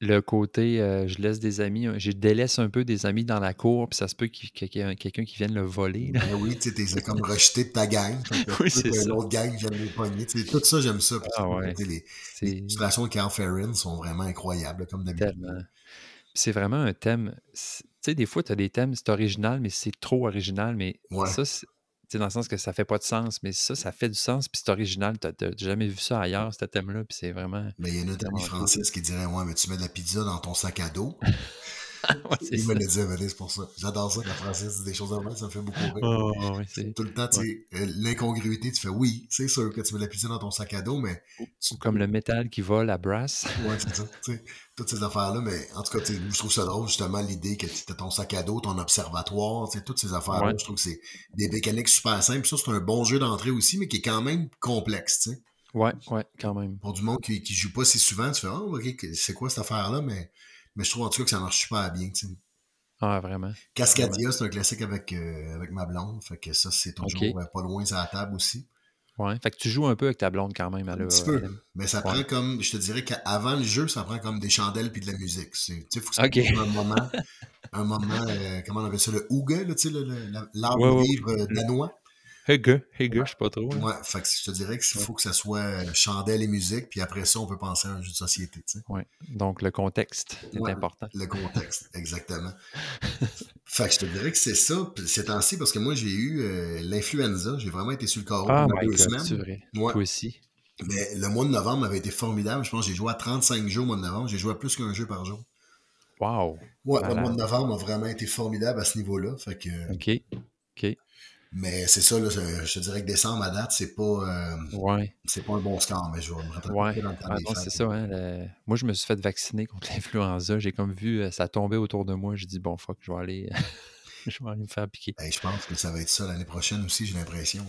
le côté, euh, je laisse des amis, je délaisse un peu des amis dans la cour, puis ça se peut qu'il y ait quelqu'un qui vienne le voler. Ben oui, tu sais, t'es comme rejeté de ta gang. *laughs* oui, c'est ça. L'autre gang vient de pogner. tout ça, j'aime ça. Ah, ouais. les, les illustrations de Carl Ferrin sont vraiment incroyables, comme d'habitude c'est vraiment un thème. Tu sais, des fois, tu as des thèmes, c'est original, mais c'est trop original. Mais ça, c'est dans le sens que ça fait pas de sens, mais ça, ça fait du sens, puis c'est original. Tu n'as jamais vu ça ailleurs, ce thème-là, puis c'est vraiment. Mais il y a une amie française qui dirait Ouais, mais tu mets de la pizza dans ton sac à dos. *laughs* il me l'a dit à c'est pour ça. J'adore ça quand Francis dit des choses normales, ça me fait beaucoup rire. Oh, Tout le temps, tu euh, l'incongruité, tu fais oui, c'est sûr que tu veux la pizza dans ton sac à dos, mais. comme le métal qui vole à brass. *laughs* ouais, c'est ça. toutes ces affaires-là, mais en tout cas, je trouve ça drôle, justement, l'idée que tu as ton sac à dos, ton observatoire, toutes ces affaires-là. Je trouve que c'est des mécaniques super simples. Ça, c'est un bon jeu d'entrée aussi, mais qui est quand même complexe, tu sais. Ouais, ouais, quand même. Pour du monde qui, qui joue pas si souvent, tu fais, oh, ok, c'est quoi cette affaire-là, mais mais je trouve en tout cas que ça marche super bien. Ah, vraiment. Cascadia, c'est un classique avec, euh, avec ma blonde. Fait que ça, c'est toujours euh, pas loin à la table aussi. Ouais. Fait que tu joues un peu avec ta blonde quand même. un petit peu. Mais ça prend comme, je te dirais qu'avant le jeu, ça prend comme des chandelles puis de la musique. Tu sais, faut que ça un moment, un moment euh, comment on appelle ça, le ouga, tu sais, l'arbre ouais, livre danois. Hege, Hege, je sais pas trop. Ouais, fait que je te dirais qu'il faut que ça soit chandelle et musique, puis après ça, on peut penser à un jeu de société. Tu sais. Ouais. Donc le contexte est important. Le contexte, *laughs* exactement. fait que je te dirais que c'est ça, ces temps-ci, parce que moi, j'ai eu euh, l'influenza, j'ai vraiment été sur le carreau ah, pendant deux semaines. C'est vrai. Toi aussi. Mais le mois de novembre avait été formidable. Je pense que j'ai joué à 35 jours au mois de novembre. J'ai joué à plus qu'un jeu par jour. Wow! Ouais, le mois de novembre a vraiment été formidable à ce niveau-là. Fait que, OK. OK. Mais c'est ça, là, je te dirais que décembre à date, c'est pas, euh, ouais. c'est pas un bon score, mais je vais me ouais. dans le temps ah, C'est ça, hein, Moi, je me suis fait vacciner contre *laughs* l'influenza. J'ai comme vu euh, ça tomber autour de moi. J'ai dit, bon, fuck, je vais aller, *laughs* je vais aller me faire piquer. je pense que ça va être ça l'année prochaine aussi, j'ai l'impression.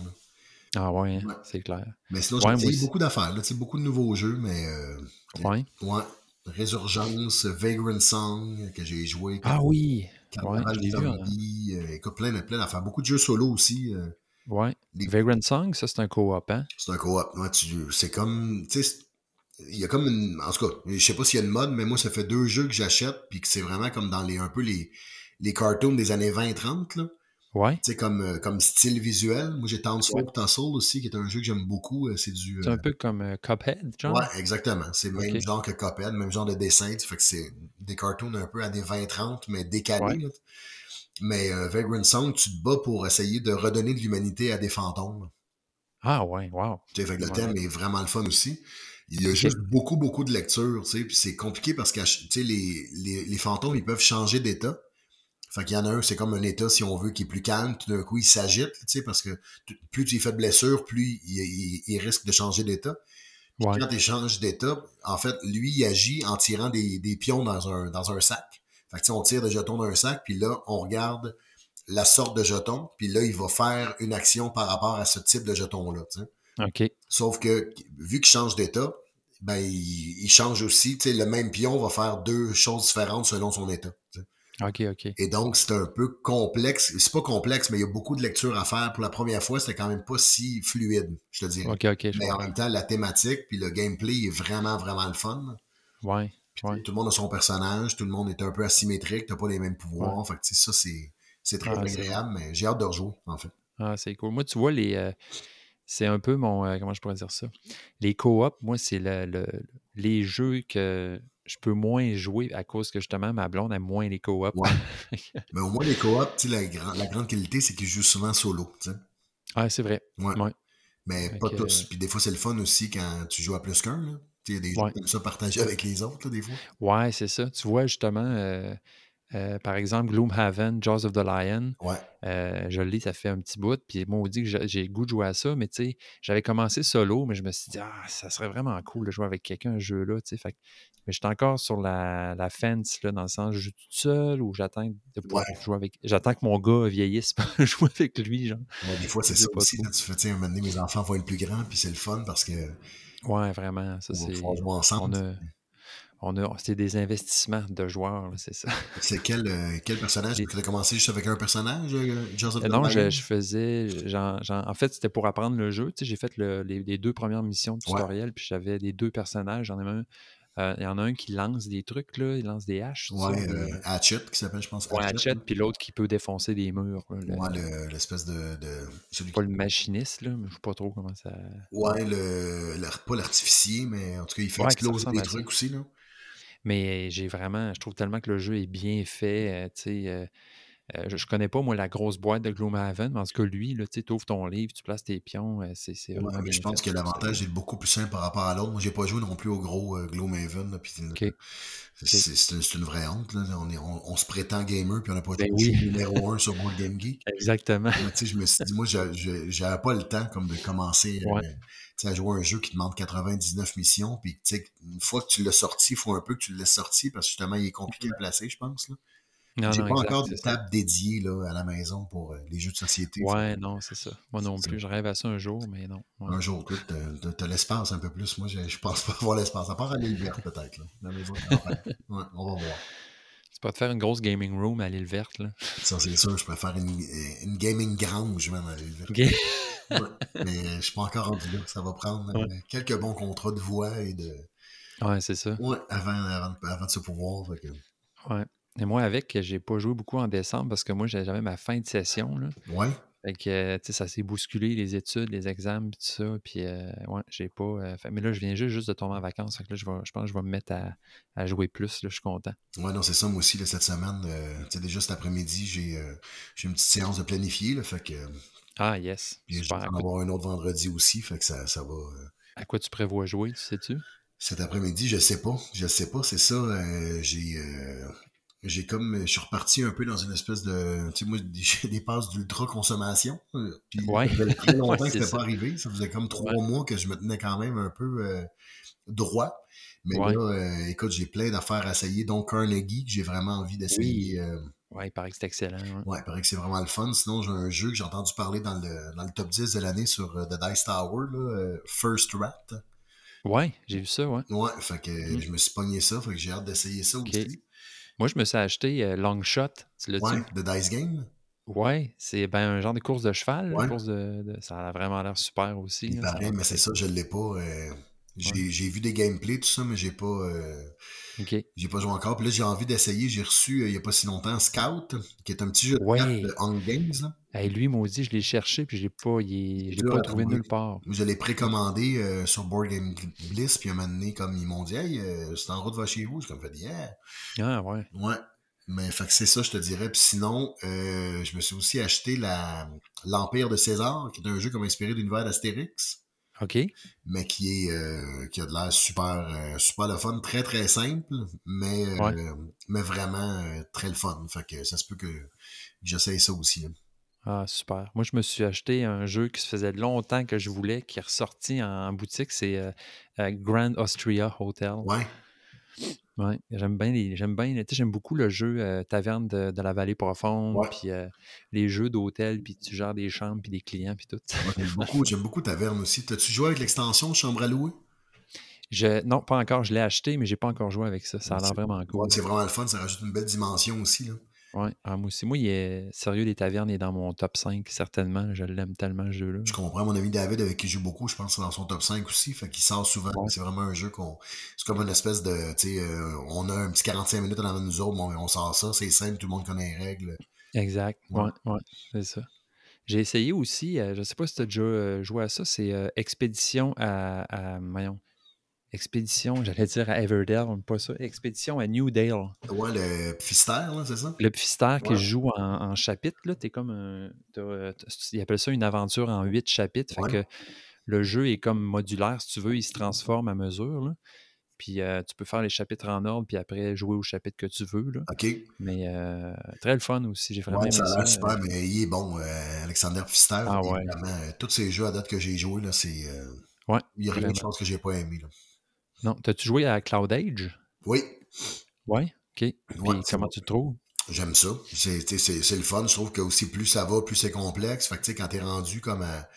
Ah ouais, hein, c'est clair. Mais sinon, j'ai beaucoup d'affaires, beaucoup de nouveaux jeux, mais... Euh, ouais. ouais. Résurgence, Vagrant Song, que j'ai joué. Ah oui! Carnaval ouais, vu, hein. euh, écoute, plein, plein d'affaires. Beaucoup de jeux solo aussi. Euh, ouais. Vagrant Song, ça, c'est un co-op, hein? C'est un co-op. Ouais, c'est comme. Tu sais, il y a comme une. En tout cas, je sais pas s'il y a une mode, mais moi, ça fait deux jeux que j'achète, puis que c'est vraiment comme dans les un peu les, les cartoons des années 20-30, là. Ouais. Sais, comme, euh, comme style visuel. Moi, j'ai Townsfolk ouais. Tussle aussi, qui est un jeu que j'aime beaucoup. Euh, c'est du. C'est un peu comme euh, Cuphead, genre? Ouais, exactement. C'est le même genre que Cuphead, même genre de dessin. Fait que c'est des cartoons un peu à des 20-30, mais décalés. Mais Vagrant Song, tu te bats pour essayer de redonner de l'humanité à des fantômes. Ah ouais, wow. Fait que le thème est vraiment le fun aussi. Il y a juste beaucoup, beaucoup de lectures, tu sais, puis c'est compliqué parce que, tu sais, les, les, les fantômes, ils peuvent changer d'état. Fait qu'il y en a un, c'est comme un état, si on veut, qui est plus calme. Tout d'un coup, il s'agite, tu sais, parce que plus tu fais de blessures, plus il, risque de changer d'état. Quand il change d'état, en fait, lui, il agit en tirant des, pions dans un, dans un sac. Fait que, on tire des jetons d'un sac, puis là, on regarde la sorte de jeton, puis là, il va faire une action par rapport à ce type de jeton-là. OK. Sauf que, vu qu'il change d'état, ben, il, change aussi, tu sais, le même pion va faire deux choses différentes selon son état. OK, OK. Et donc, c'est un peu complexe. C'est pas complexe, mais il y a beaucoup de lectures à faire. Pour la première fois, c'était quand même pas si fluide, je te dirais. OK, OK. mais en même temps, la thématique puis le gameplay est vraiment, vraiment le fun. Ouais. Tout le monde a son personnage, tout le monde est un peu asymétrique, t'as pas les mêmes pouvoirs. Fait que, ça, c'est très ah, agréable, mais j'ai hâte de rejouer, en fait. Ah, c'est cool. Moi, tu vois, les. Euh, c'est un peu mon. Euh, comment je pourrais dire ça? Les co-op, moi, c'est le, les jeux que je peux moins jouer à cause que justement ma blonde aime moins les co-op. *laughs* Mais au moins les co-op, la, la grande qualité, c'est qu'ils jouent souvent solo. Ah, c'est vrai. Ouais. Mais pas tous. Puis des fois, c'est le fun aussi quand tu joues à plus qu'un. Il y a des gens qui aiment ça partager avec les autres, des fois. Ouais, c'est ça. Tu vois, justement, euh, euh, par exemple, Gloomhaven, Jaws of the Lion. Ouais. Euh, je le lis, ça fait un petit bout. Puis moi, on dit que j'ai le goût de jouer à ça, mais tu sais, j'avais commencé solo, mais je me suis dit, ah, ça serait vraiment cool de jouer avec quelqu'un, un jeu-là, tu sais. Fait mais j'étais encore sur la, la fence, là, dans le sens, je joue tout seul ou j'attends de pouvoir jouer avec. J'attends que mon gars vieillisse pour *laughs* jouer avec lui, genre. des fois, c'est ça aussi, quand tu fais, tu sais, un moment donné, mes enfants vont être plus grands, puis c'est le fun parce que. Ouais, vraiment. Ça, c'est. On ensemble. On a, c'est des investissements de joueurs, c'est ça. C'est quel, euh, quel personnage? Tu as commencé juste avec un personnage, euh, Joseph Non, je, je, faisais. en fait, c'était pour apprendre le jeu. j'ai fait les, deux premières missions de tutoriel, puis j'avais les deux personnages. J'en ai un. Euh, il y en a un qui lance des trucs, là, il lance des haches. Ouais, Hatchet, qui s'appelle, je pense. Ouais, Hatchet, puis l'autre qui peut défoncer des murs. ouais, l'espèce de. de pas le machiniste, là, mais je sais pas trop comment ça. Ouais, le, pas l'artificier, mais en tout cas, il fait exploser des trucs aussi, là. Mais j'ai vraiment, je trouve tellement que le jeu est bien fait. tu sais, Euh, je, ne connais pas, moi, la grosse boîte de Gloomhaven, mais en tout cas, lui, tu ouvres ton livre, tu places tes pions, euh, c'est vraiment Je pense que l'avantage est beaucoup plus simple par rapport à l'autre. Moi, j'ai pas joué non plus au gros euh, Gloomhaven. C'est une vraie honte. Là. On, se prétend gamer, puis on n'a pas ben été numéro un *laughs* sur World Game Geek. Exactement. je me suis dit, moi, j'avais pas le temps comme de commencer à jouer un jeu qui demande 99 missions. Puis une fois que tu l'as sorti, il faut un peu que tu laisses sorti parce que justement, il est compliqué à placer, je pense. Là. J'ai pas encore de table dédiée là, à la maison pour euh, les jeux de société. Ouais, non, c'est ça. Moi non plus. Je rêve à ça un jour, mais non. Un jour, écoute, t'as l'espace un peu plus. Moi, je, pense pas avoir l'espace. À part à l'île verte, peut-être. La maison *laughs* ouais, on va voir. Tu peux te faire une grosse gaming room à l'île verte. Là. Ça, c'est sûr. Je faire une, euh, une gaming grange même à l'île verte. mais je suis pas encore rendu là. Ça va prendre euh, quelques bons contrats de voix et de. Ouais, c'est ça. Ouais, avant, avant, avant de se pouvoir. Fait Ouais. Et moi, avec, j'ai pas joué beaucoup en décembre parce que moi, j'avais ma fin de session. Là. Ouais. Fait que, tu sais, ça s'est bousculé, les études, les examens, tout ça. Puis, euh, ouais, j'ai pas. Euh, mais là, je viens juste, juste de tomber en vacances. Fait que là, je, je pense que je vais me mettre à, jouer plus. Là, je suis content. Ouais, non, c'est ça, moi aussi, là, cette semaine. Euh, tu sais, déjà cet après-midi, j'ai une petite séance de planifier. Là, fait que. Ah, yes. Puis, je vais en avoir un autre vendredi aussi. Fait que ça, ça va. À quoi tu prévois jouer, tu sais-tu? Cet après-midi, je sais pas. Je sais pas, c'est ça. j'ai j'ai comme je suis reparti un peu dans une espèce de tu sais moi j'ai *laughs* des passes d'ultra consommation euh, puis ouais. ça faisait très *laughs* longtemps que c'était pas arrivé ça faisait comme trois mois que je me tenais quand même un peu euh, droit mais là euh, écoute j'ai plein d'affaires à essayer donc Carnegie que j'ai vraiment envie d'essayer oui. il paraît que c'est excellent. Ouais. il paraît que c'est vraiment le fun. Sinon, j'ai un jeu que j'ai entendu parler dans le, dans le top 10 de l'année sur The Dice Tower, là, First Rat. Ouais, j'ai vu ça, ouais. Ouais, fait que mm. je me suis pogné ça, fait que j'ai hâte d'essayer ça aussi. Moi, je me suis acheté euh, Longshot. Tu l'as ouais, de Dice Game. Ouais, c'est ben, un genre de course de cheval. Course de, Ça a vraiment l'air super aussi. Il paraît, mais c'est ça, je ne l'ai pas. Euh, j'ai vu des gameplays, tout ça, mais j'ai pas. Euh, j'ai pas joué encore. Puis là, j'ai envie d'essayer. J'ai reçu, il n'y a pas si longtemps, Scout, qui est un petit jeu de, ouais. Hunger Games. Là. Hey, lui, maudit, je l'ai cherché, puis je l'ai pas, il, je pas trouvé nulle part. Je l'ai précommandé euh, sur Board Game Bliss, puis un moment donné, comme ils m'ont dit, hey, euh, c'est en route vers chez vous. Je comme fait, yeah. Ah, ouais. Ouais. Mais fait que c'est ça, je te dirais. Puis sinon, euh, je me suis aussi acheté l'Empire de César, qui est un jeu comme inspiré de l'univers d'Astérix. OK. Mais qui est qui a de l'air super super le fun, très très simple, mais mais vraiment très le fun. Fait que ça se peut que j'essaye ça aussi. Ah, super. Moi, je me suis acheté un jeu qui se faisait longtemps que je voulais, qui est ressorti en boutique. C'est euh, euh, Grand Austria Hotel. Ouais. Ouais, j'aime bien j'aime bien, j'aime beaucoup le jeu euh, Taverne de, la Vallée Profonde, puis les jeux d'hôtel, puis tu gères des chambres, puis des clients, puis tout. j'aime beaucoup, j'aime beaucoup Taverne aussi. T'as-tu joué avec l'extension Chambre à louer? Je, non, pas encore. Je l'ai acheté, mais j'ai pas encore joué avec ça. Ça a l'air vraiment cool. c'est vraiment le fun. Ça rajoute une belle dimension aussi. Là. Ouais, ah, moi aussi. Moi, il est sérieux des tavernes est dans mon top 5, certainement. Je l'aime tellement, ce jeu-là. Je comprends. Mon ami David, avec qui je joue beaucoup, je pense que c'est dans son top 5 aussi. Fait qu'il sort souvent. C'est vraiment un jeu qu'on. C'est comme une espèce de. Tu sais, euh, on a un petit 45 minutes avant nous autres, on, on sort ça, c'est simple, tout le monde connaît les règles. Exact. Ouais, ouais, c'est ça. J'ai essayé aussi, euh, je ne sais pas si tu as déjà euh, joué à ça, c'est Expédition à, à Expédition, j'allais dire à Everdale, pas ça. Expédition à New Dale. Ouais, le Pfister, c'est ça? Le Pfister qui joue en, en chapitre, là. T'es comme un. Ils appellent ça une aventure en huit chapitres. Fait que le jeu est comme modulaire, si tu veux, il se transforme à mesure. Là. Puis euh, tu peux faire les chapitres en ordre, puis après jouer au chapitre que tu veux. Là. OK. Mais euh, très le fun aussi. J'ai vraiment ouais, ça. A super, mais il est bon, euh, Alexander Pfister. Ah, ouais. tous ces jeux à date que j'ai joués, là, c'est. ouais. Il y a rien de chance que j'ai pas aimé. Là. Non. T'as-tu joué à Cloud Age? Oui. Oui? OK. comment tu te trouves? J'aime ça. C'est le fun. Je trouve que aussi plus ça va, plus c'est complexe. Fait que quand t'es rendu comme à.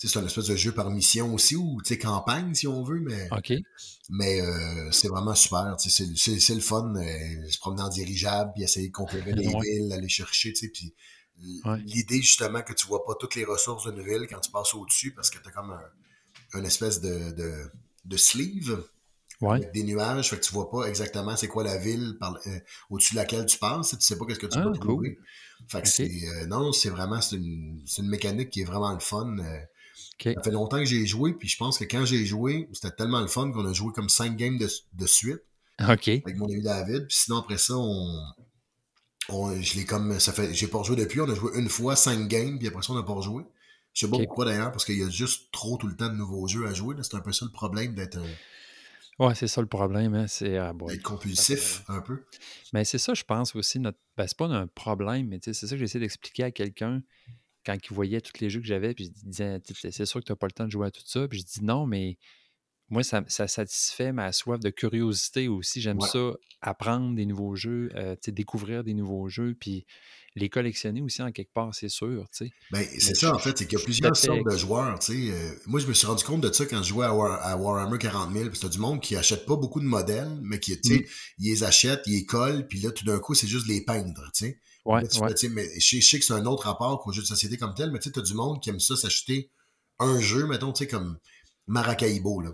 C'est un espèce de jeu par mission aussi, ou campagne si on veut, mais. OK. Mais euh, c'est vraiment super. C'est le fun. Euh, se promener en dirigeable, puis essayer de conquérir des *laughs* villes, aller chercher, tu l'idée justement que tu vois pas toutes les ressources d'une ville quand tu passes au-dessus parce que t'as comme un, une espèce de, de, de sleeve ouais. des nuages, fait que tu vois pas exactement c'est quoi la ville euh, au-dessus de laquelle tu passes, tu sais pas qu'est-ce que tu ah, peux trouver. Fait que c'est euh, non, c'est vraiment c'est une, une, mécanique qui est vraiment le fun. Euh. Ça fait longtemps que j'ai joué, puis je pense que quand j'ai joué, c'était tellement le fun qu'on a joué comme cinq games de, de suite. OK. Avec mon ami David. Puis sinon, après ça, on, je l'ai comme. Ça fait. J'ai pas rejoué depuis. On a joué une fois, cinq games, puis après ça, on n'a pas rejoué. Je sais pas pourquoi d'ailleurs, parce qu'il y a juste trop tout le temps de nouveaux jeux à jouer. C'est un peu ça le problème d'être. Euh, ouais, c'est ça le problème. Hein, c'est ah, d'être compulsif un peu. Mais c'est ça, je pense aussi. Notre... Ben, c'est pas un problème, mais c'est ça que j'essaie d'expliquer à quelqu'un quand il voyait tous les jeux que j'avais. Puis je disais, c'est sûr que tu n'as pas le temps de jouer à tout ça. Puis je dis non, mais moi, ça, satisfait ma soif de curiosité aussi. J'aime ça, apprendre des nouveaux jeux, euh, découvrir des nouveaux jeux, puis les collectionner aussi en quelque part, c'est sûr. Ben, c'est ça, en fait, c'est qu'il y a plusieurs sortes de joueurs. Euh, moi, je me suis rendu compte de ça quand je jouais à, Warhammer 40 000. Puis du monde qui achète pas beaucoup de modèles, mais qui, mmh. ils les achètent, ils les collent, puis là, tout d'un coup, c'est juste les peindre. Ouais, mais je, sais que c'est un autre rapport qu'au jeu de société comme tel, mais tu as du monde qui aime ça s'acheter un jeu, mettons, tu sais, comme Maracaibo, là.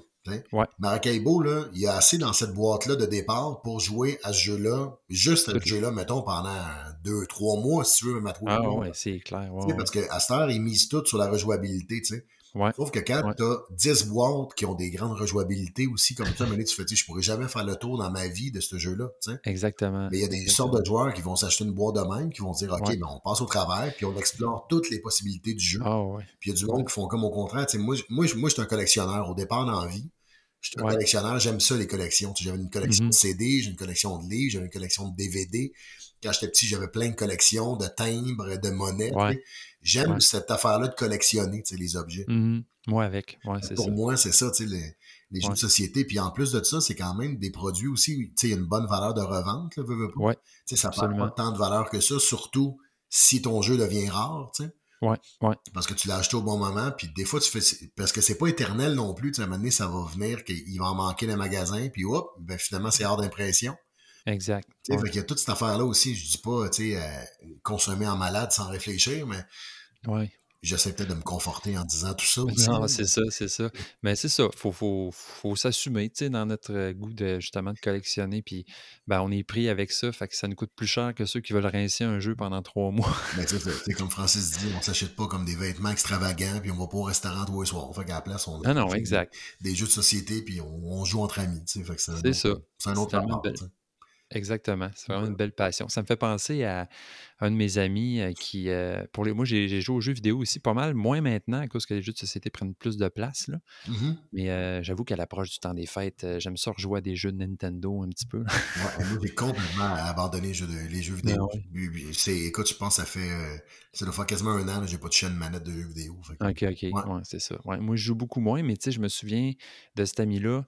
Ouais. Maracaibo, là, il y a assez dans cette boîte-là de départ pour jouer à ce jeu-là, juste à ce jeu-là, mettons, pendant deux, trois mois, si tu veux, même à trois ah, mois. c'est clair. Parce qu'à cette heure, ils misent tout sur la rejouabilité, tu sais. Ouais. Sauf que quand tu as 10 boîtes qui ont des grandes rejouabilités aussi, comme ça, tu fais, je pourrais jamais faire le tour dans ma vie de ce jeu-là. Exactement. Mais il y a des sortes de joueurs qui vont s'acheter une boîte de même, qui vont dire, OK, ben, on passe au travers, puis on explore toutes les possibilités du jeu. Ah, puis il y a du monde qui font comme au contraire. moi, moi, moi je suis un collectionneur au départ dans la vie. Je suis un collectionneur, j'aime ça les collections. J'avais une collection de mm-hmm. CD, j'ai une collection de livres, j'avais une collection de DVD. Quand j'étais petit, j'avais plein de collections de timbres, de monnaies. J'aime cette affaire-là de collectionner les objets. Mm-hmm. Moi avec. Pour moi, c'est ça, les, les jeux de société. Puis en plus de ça, c'est quand même des produits aussi. Il y a une bonne valeur de revente. Là, veux, Ouais, ça n'a pas tant de valeur que ça, surtout si ton jeu devient rare. sais. Ouais, ouais. Parce que tu l'as acheté au bon moment, puis des fois, tu fais. Parce que c'est pas éternel non plus. Tu sais, à un moment donné, ça va venir, qu'il va en manquer dans magasin, puis hop, ben finalement, c'est hors d'impression. Exact. Tu sais, Fait qu'il y a toute cette affaire-là aussi. Je dis pas, tu sais, euh, consommer en malade sans réfléchir, mais. Ouais j'essaie peut-être de me conforter en disant tout ça aussi. Non, *laughs* c'est ça, c'est ça. Mais c'est ça, il faut, faut, faut s'assumer, tu sais, dans notre euh, goût de justement de collectionner. Puis, ben, on est pris avec ça, fait que ça nous coûte plus cher que ceux qui veulent rincer un jeu pendant trois mois. *laughs* Ben, tu sais, comme Francis dit, on s'achète pas comme des vêtements extravagants, puis on va pas au restaurant tous les soirs. Fait qu'à la place, on a ah non, exact. Des, jeux de société, puis on, joue entre amis, tu sais. Fait que c'est ça. C'est un autre rapport, Exactement. C'est vraiment une belle passion. Ça me fait penser à un de mes amis qui, euh, pour les, moi, j'ai joué aux jeux vidéo aussi pas mal, moins maintenant à cause que les jeux de société prennent plus de place. Là. Mmh Mais euh, j'avoue qu'à l'approche du temps des fêtes, j'aime ça rejouer à des jeux de Nintendo un petit peu. ouais, moi, j'ai complètement abandonné les jeux, les jeux ben vidéo. Écoute, je pense que ça fait, ça doit faire quasiment un an, j'ai pas touché une manette de jeux vidéo. Ok, ok, ouais. c'est ça. moi, je joue beaucoup moins, mais tu sais, je me souviens de cet ami-là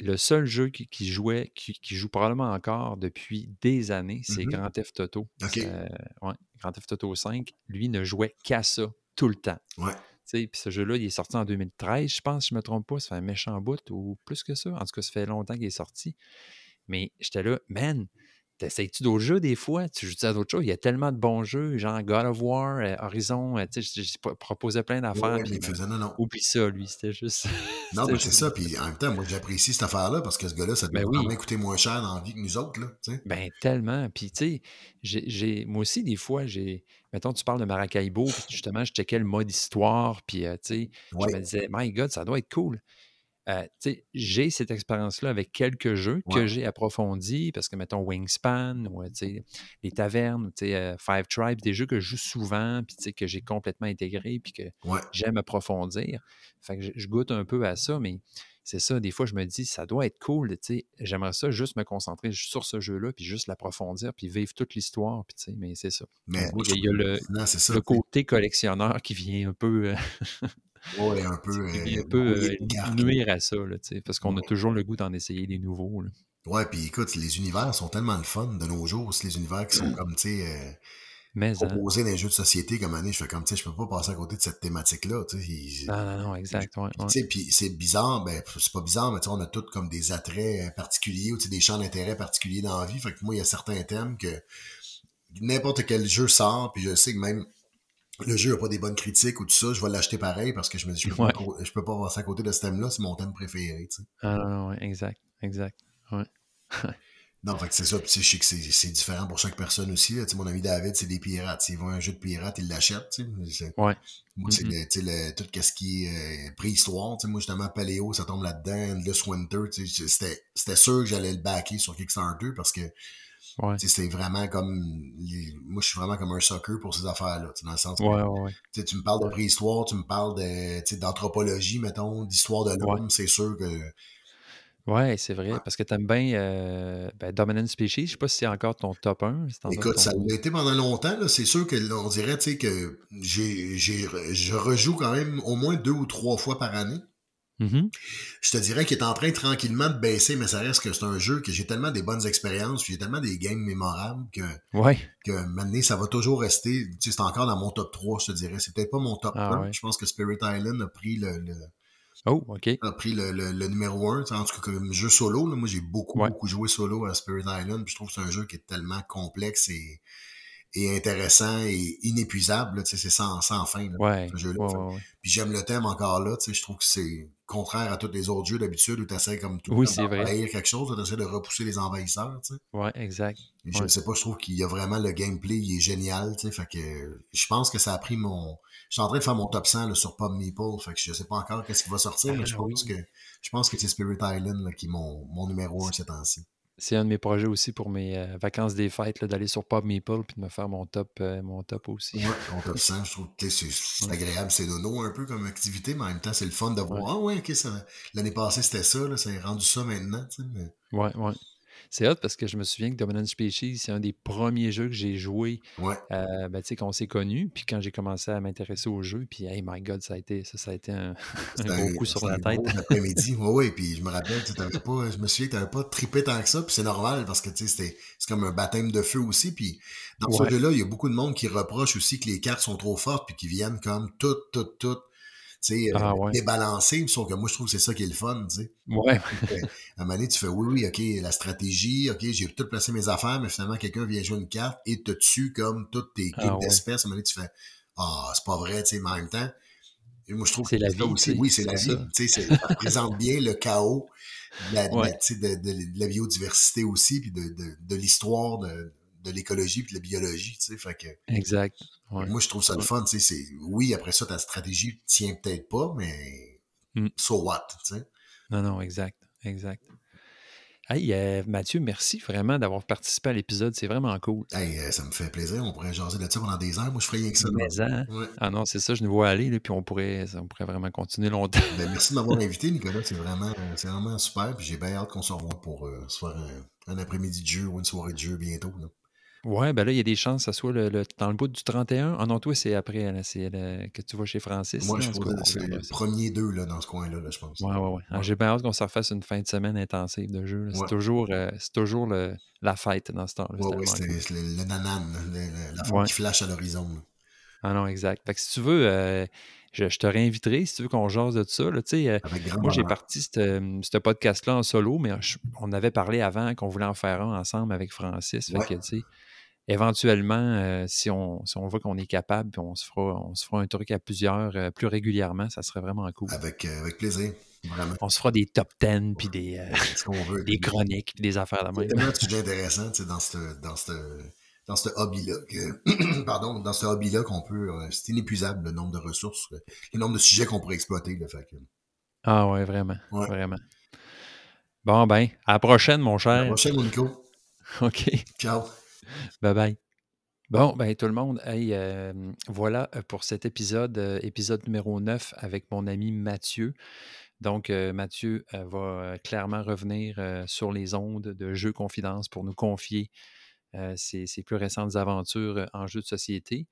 le seul jeu qui, jouait, qui, joue probablement encore depuis des années, c'est mmh Grand Theft Auto. Grand Theft Auto 5, lui ne jouait qu'à ça tout le temps. Puis ce jeu-là, il est sorti en 2013, je pense, si je ne me trompe pas. Ça fait un méchant bout ou plus que ça. En tout cas, ça fait longtemps qu'il est sorti. Mais j'étais là, man, T'essayes-tu d'autres jeux des fois? Tu joues à d'autres choses? Il y a tellement de bons jeux, genre God of War, euh, Horizon, euh, tu sais, je proposais plein d'affaires. Oui, faisait, non, non. Oublie ça, lui, c'était juste. *laughs* non, mais c'est ça. Puis en même temps, moi, j'apprécie cette affaire-là parce que ce gars-là, ça ben devait coûter moins cher dans la vie que nous autres, là. Ben, tellement. Puis, tu sais, moi aussi, des fois, j'ai. Mettons, tu parles de Maracaibo, puis justement, je checkais le mode histoire, puis, euh, tu sais, je me disais, My God, ça doit être cool. Euh, j'ai cette expérience-là avec quelques jeux que j'ai approfondis, parce que, mettons, Wingspan, ou les tavernes, ou euh, Five Tribes, des jeux que je joue souvent, puis que j'ai complètement intégré, puis que j'aime approfondir. Fait que je, goûte un peu à ça, mais c'est ça, des fois, je me dis, ça doit être cool, j'aimerais ça juste me concentrer sur ce jeu-là, puis juste l'approfondir, puis vivre toute l'histoire, puis mais c'est ça. Mais il y a, le, côté collectionneur qui vient un peu... *laughs* Euh, Ouais, un peu. Euh, un peu euh, nuire à ça, là, parce qu'on a toujours le goût d'en essayer des nouveaux. Là. Ouais, puis écoute, les univers sont tellement le fun de nos jours. C'est les univers qui sont mmh. *clears throat* comme, tu sais, euh, hein. proposés dans les jeux de société comme année. Je fais comme, tu sais, je peux pas passer à côté de cette thématique-là. Non, non, non, exact. Ouais, Tu sais, puis c'est bizarre, ben, c'est pas bizarre, mais tu sais, on a tous comme des attraits particuliers ou des champs d'intérêt particuliers dans la vie. Fait que moi, il y a certains thèmes que n'importe quel jeu sort, puis je sais que même le jeu n'a pas des bonnes critiques ou tout ça, je vais l'acheter pareil parce que je me dis, je peux, pas, je peux pas passer à côté de ce thème-là, c'est mon thème préféré. Tu sais. Ah non, ouais, exact, exact. Ouais. *laughs* non, fait que c'est ça, puis je sais que c'est différent pour chaque personne aussi. Là. Tu sais, mon ami David, c'est des pirates. S'il voit un jeu de pirates, il l'achète. Tu sais. Ouais. Moi, c'est mm-hmm. tout ce qui est euh, préhistoire. Tu sais, moi, justement, Paléo, ça tombe là-dedans. Le Winter, tu sais, c'était sûr que j'allais le backer sur Kickstarter parce que C'est vraiment comme. moi, je suis vraiment comme un soccer pour ces affaires-là. Dans le sens que tu me parles de préhistoire, tu me parles d'anthropologie, mettons, d'histoire de l'homme, c'est sûr que. Ouais, c'est vrai, parce que tu aimes bien euh, ben, Dominant Species. Je sais pas si c'est encore ton top 1. Écoute, ça l'a été pendant longtemps. C'est sûr que on dirait que j'ai, je rejoue quand même au moins deux ou trois fois par année. Mm-hmm. Je te dirais qu'il est en train tranquillement de baisser, mais ça reste que c'est un jeu que j'ai tellement des bonnes expériences, j'ai tellement des games mémorables que, ouais. que maintenant, ça va toujours rester. Tu sais, c'est encore dans mon top 3, je te dirais. C'est peut-être pas mon top 1. Ah je pense que Spirit Island a pris le, Oh, OK. A pris le, le, numéro 1. En tout cas, comme jeu solo, moi j'ai beaucoup, beaucoup joué solo à Spirit Island. je trouve que c'est un jeu qui est tellement complexe et et intéressant et inépuisable. C'est sans, sans fin, là, ce jeu-là. Puis j'aime le thème encore là. Je trouve que c'est contraire à tous les autres jeux d'habitude où tu essaies comme tout oui, d'envahir quelque chose, tu essaies de repousser les envahisseurs. Oui, exact. je ne sais pas, je trouve qu'il y a vraiment le gameplay, il est génial. Fait que je pense que ça a pris mon. Je suis en train de faire mon top 100 là, sur Pub Meeple. Fait que je sais pas encore qu'est-ce qui va sortir, mais je ah pense que je pense que c'est Spirit Island là, qui est mon, mon numéro 1 ces temps-ci c'est un de mes projets aussi pour mes euh, vacances des fêtes, d'aller sur Pub Maple puis de me faire mon top, euh, mon top aussi. Oui, mon top 100, je trouve que c'est agréable. C'est nono un peu comme activité, mais en même temps, c'est le fun de voir. Ah ouais, ok, l'année passée, c'était ça, là, ça est rendu ça maintenant. Tu sais, mais... Ouais, ouais. C'est hot parce que je me souviens que Dominant Species, c'est un des premiers jeux que j'ai joué ouais. euh, ben, quand on s'est connus. Puis quand j'ai commencé à m'intéresser au jeu, puis hey my God, ça a été, ça, ça a été un, *laughs* gros coup sur la tête. après-midi, oui, oui. Puis je me rappelle, tu pas, je me souviens que tu n'avais pas trippé tant que ça. Puis c'est normal parce que c'est comme un baptême de feu aussi. Puis dans ce jeu-là, il y a beaucoup de monde qui reproche aussi que les cartes sont trop fortes puis qui viennent comme toutes, toutes, toutes tu sais, euh, ah, débalancer, sauf que moi, je trouve que c'est ça qui est le fun, tu sais. Ouais. à un moment donné, tu fais, oui, oui, OK, la stratégie, OK, j'ai tout placé mes affaires, mais finalement, quelqu'un vient jouer une carte et te tue comme toutes tes ah, d'espèces. À un moment donné, tu fais, ah, c'est pas vrai, tu sais, mais en même temps, moi, je trouve que c'est la vie aussi. Oui, c'est la vie. Tu sais, ça représente bien le chaos de la, de, la, biodiversité aussi, puis de, de l'histoire de, de l'écologie puis de la biologie, tu sais, fait que... Exact. Moi, je trouve ça le fun, tu sais, oui, après ça, ta stratégie tient peut-être pas, mais mm. so what, tu sais. Non, non, exact, exact. Hey, euh, Mathieu, merci vraiment d'avoir participé à l'épisode. C'est vraiment cool. Hey, euh, ça me fait plaisir. On pourrait jaser là-dessus pendant des heures. Moi, je ferais rien que ça. Hein? Ah non, c'est ça. Je nous vois aller, là, puis on pourrait, on pourrait vraiment continuer longtemps. Ben, merci de m'avoir *laughs* invité, Nicolas. C'est vraiment, vraiment super. Puis j'ai bien hâte qu'on se revoie pour euh, se faire un, après-midi de jeu ou une soirée de jeu bientôt. Là. Ouais, ben là, il y a des chances que ça soit le, dans le bout du 31. Ah non, toi, c'est après, que tu vas chez Francis. Moi, je pense que c'est le premier deux là, dans ce coin-là, je pense. Ouais, ouais, ouais. J'ai bien hâte qu'on se refasse une fin de semaine intensive de jeu. C'est toujours, euh, c'est toujours le, la fête dans ce temps-là. Ouais, oui, c'est le, nanan, la fête qui flash à l'horizon. Ah non, exact. Fait que si tu veux, euh, je, te réinviterai si tu veux qu'on jase de tout ça. Là, euh, moi, j'ai parti ce podcast-là en solo, mais on avait parlé avant qu'on voulait en faire un ensemble avec Francis. Fait que, éventuellement, euh, si, on, si on voit qu'on est capable, puis on se fera, on se fera un truc à plusieurs euh, plus régulièrement, ça serait vraiment cool. Avec, euh, avec plaisir. Vraiment. On se fera des top 10, puis des, des chroniques, puis des affaires de même. C'est un sujet intéressant dans ce dans dans ce hobby-là. *clears throat* pardon, dans ce hobby-là qu'on peut. c'est inépuisable le nombre de ressources, le nombre de sujets qu'on pourrait exploiter. Là, fait Ah ouais, vraiment. Vraiment. Bon ben, à la prochaine, mon cher. À la prochaine, Nico. *laughs* OK. Ciao. Bye bye. Bon, ben tout le monde, voilà pour cet épisode, épisode numéro 9 avec mon ami Mathieu. Donc, Mathieu va clairement revenir sur les ondes de Jeux Confidence pour nous confier ses, plus récentes aventures en jeux de société.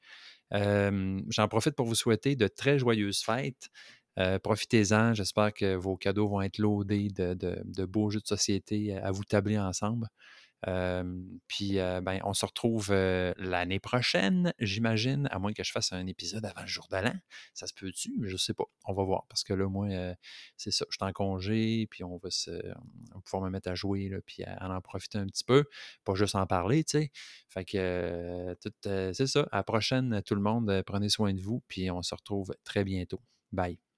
J'en profite pour vous souhaiter de très joyeuses fêtes. Profitez-en. J'espère que vos cadeaux vont être loadés de beaux jeux de société à vous tabler ensemble puis, ben, on se retrouve l'année prochaine, j'imagine, à moins que je fasse un épisode avant le jour de l'an. Ça se peut-tu? Je sais pas. On va voir. Parce que là, moi, c'est ça. Je suis en congé, puis on va, se, pouvoir me mettre à jouer, là, puis à, en profiter un petit peu. Pas juste en parler, tu sais. Fait que, c'est ça. À la prochaine, tout le monde, prenez soin de vous, puis on se retrouve très bientôt. Bye.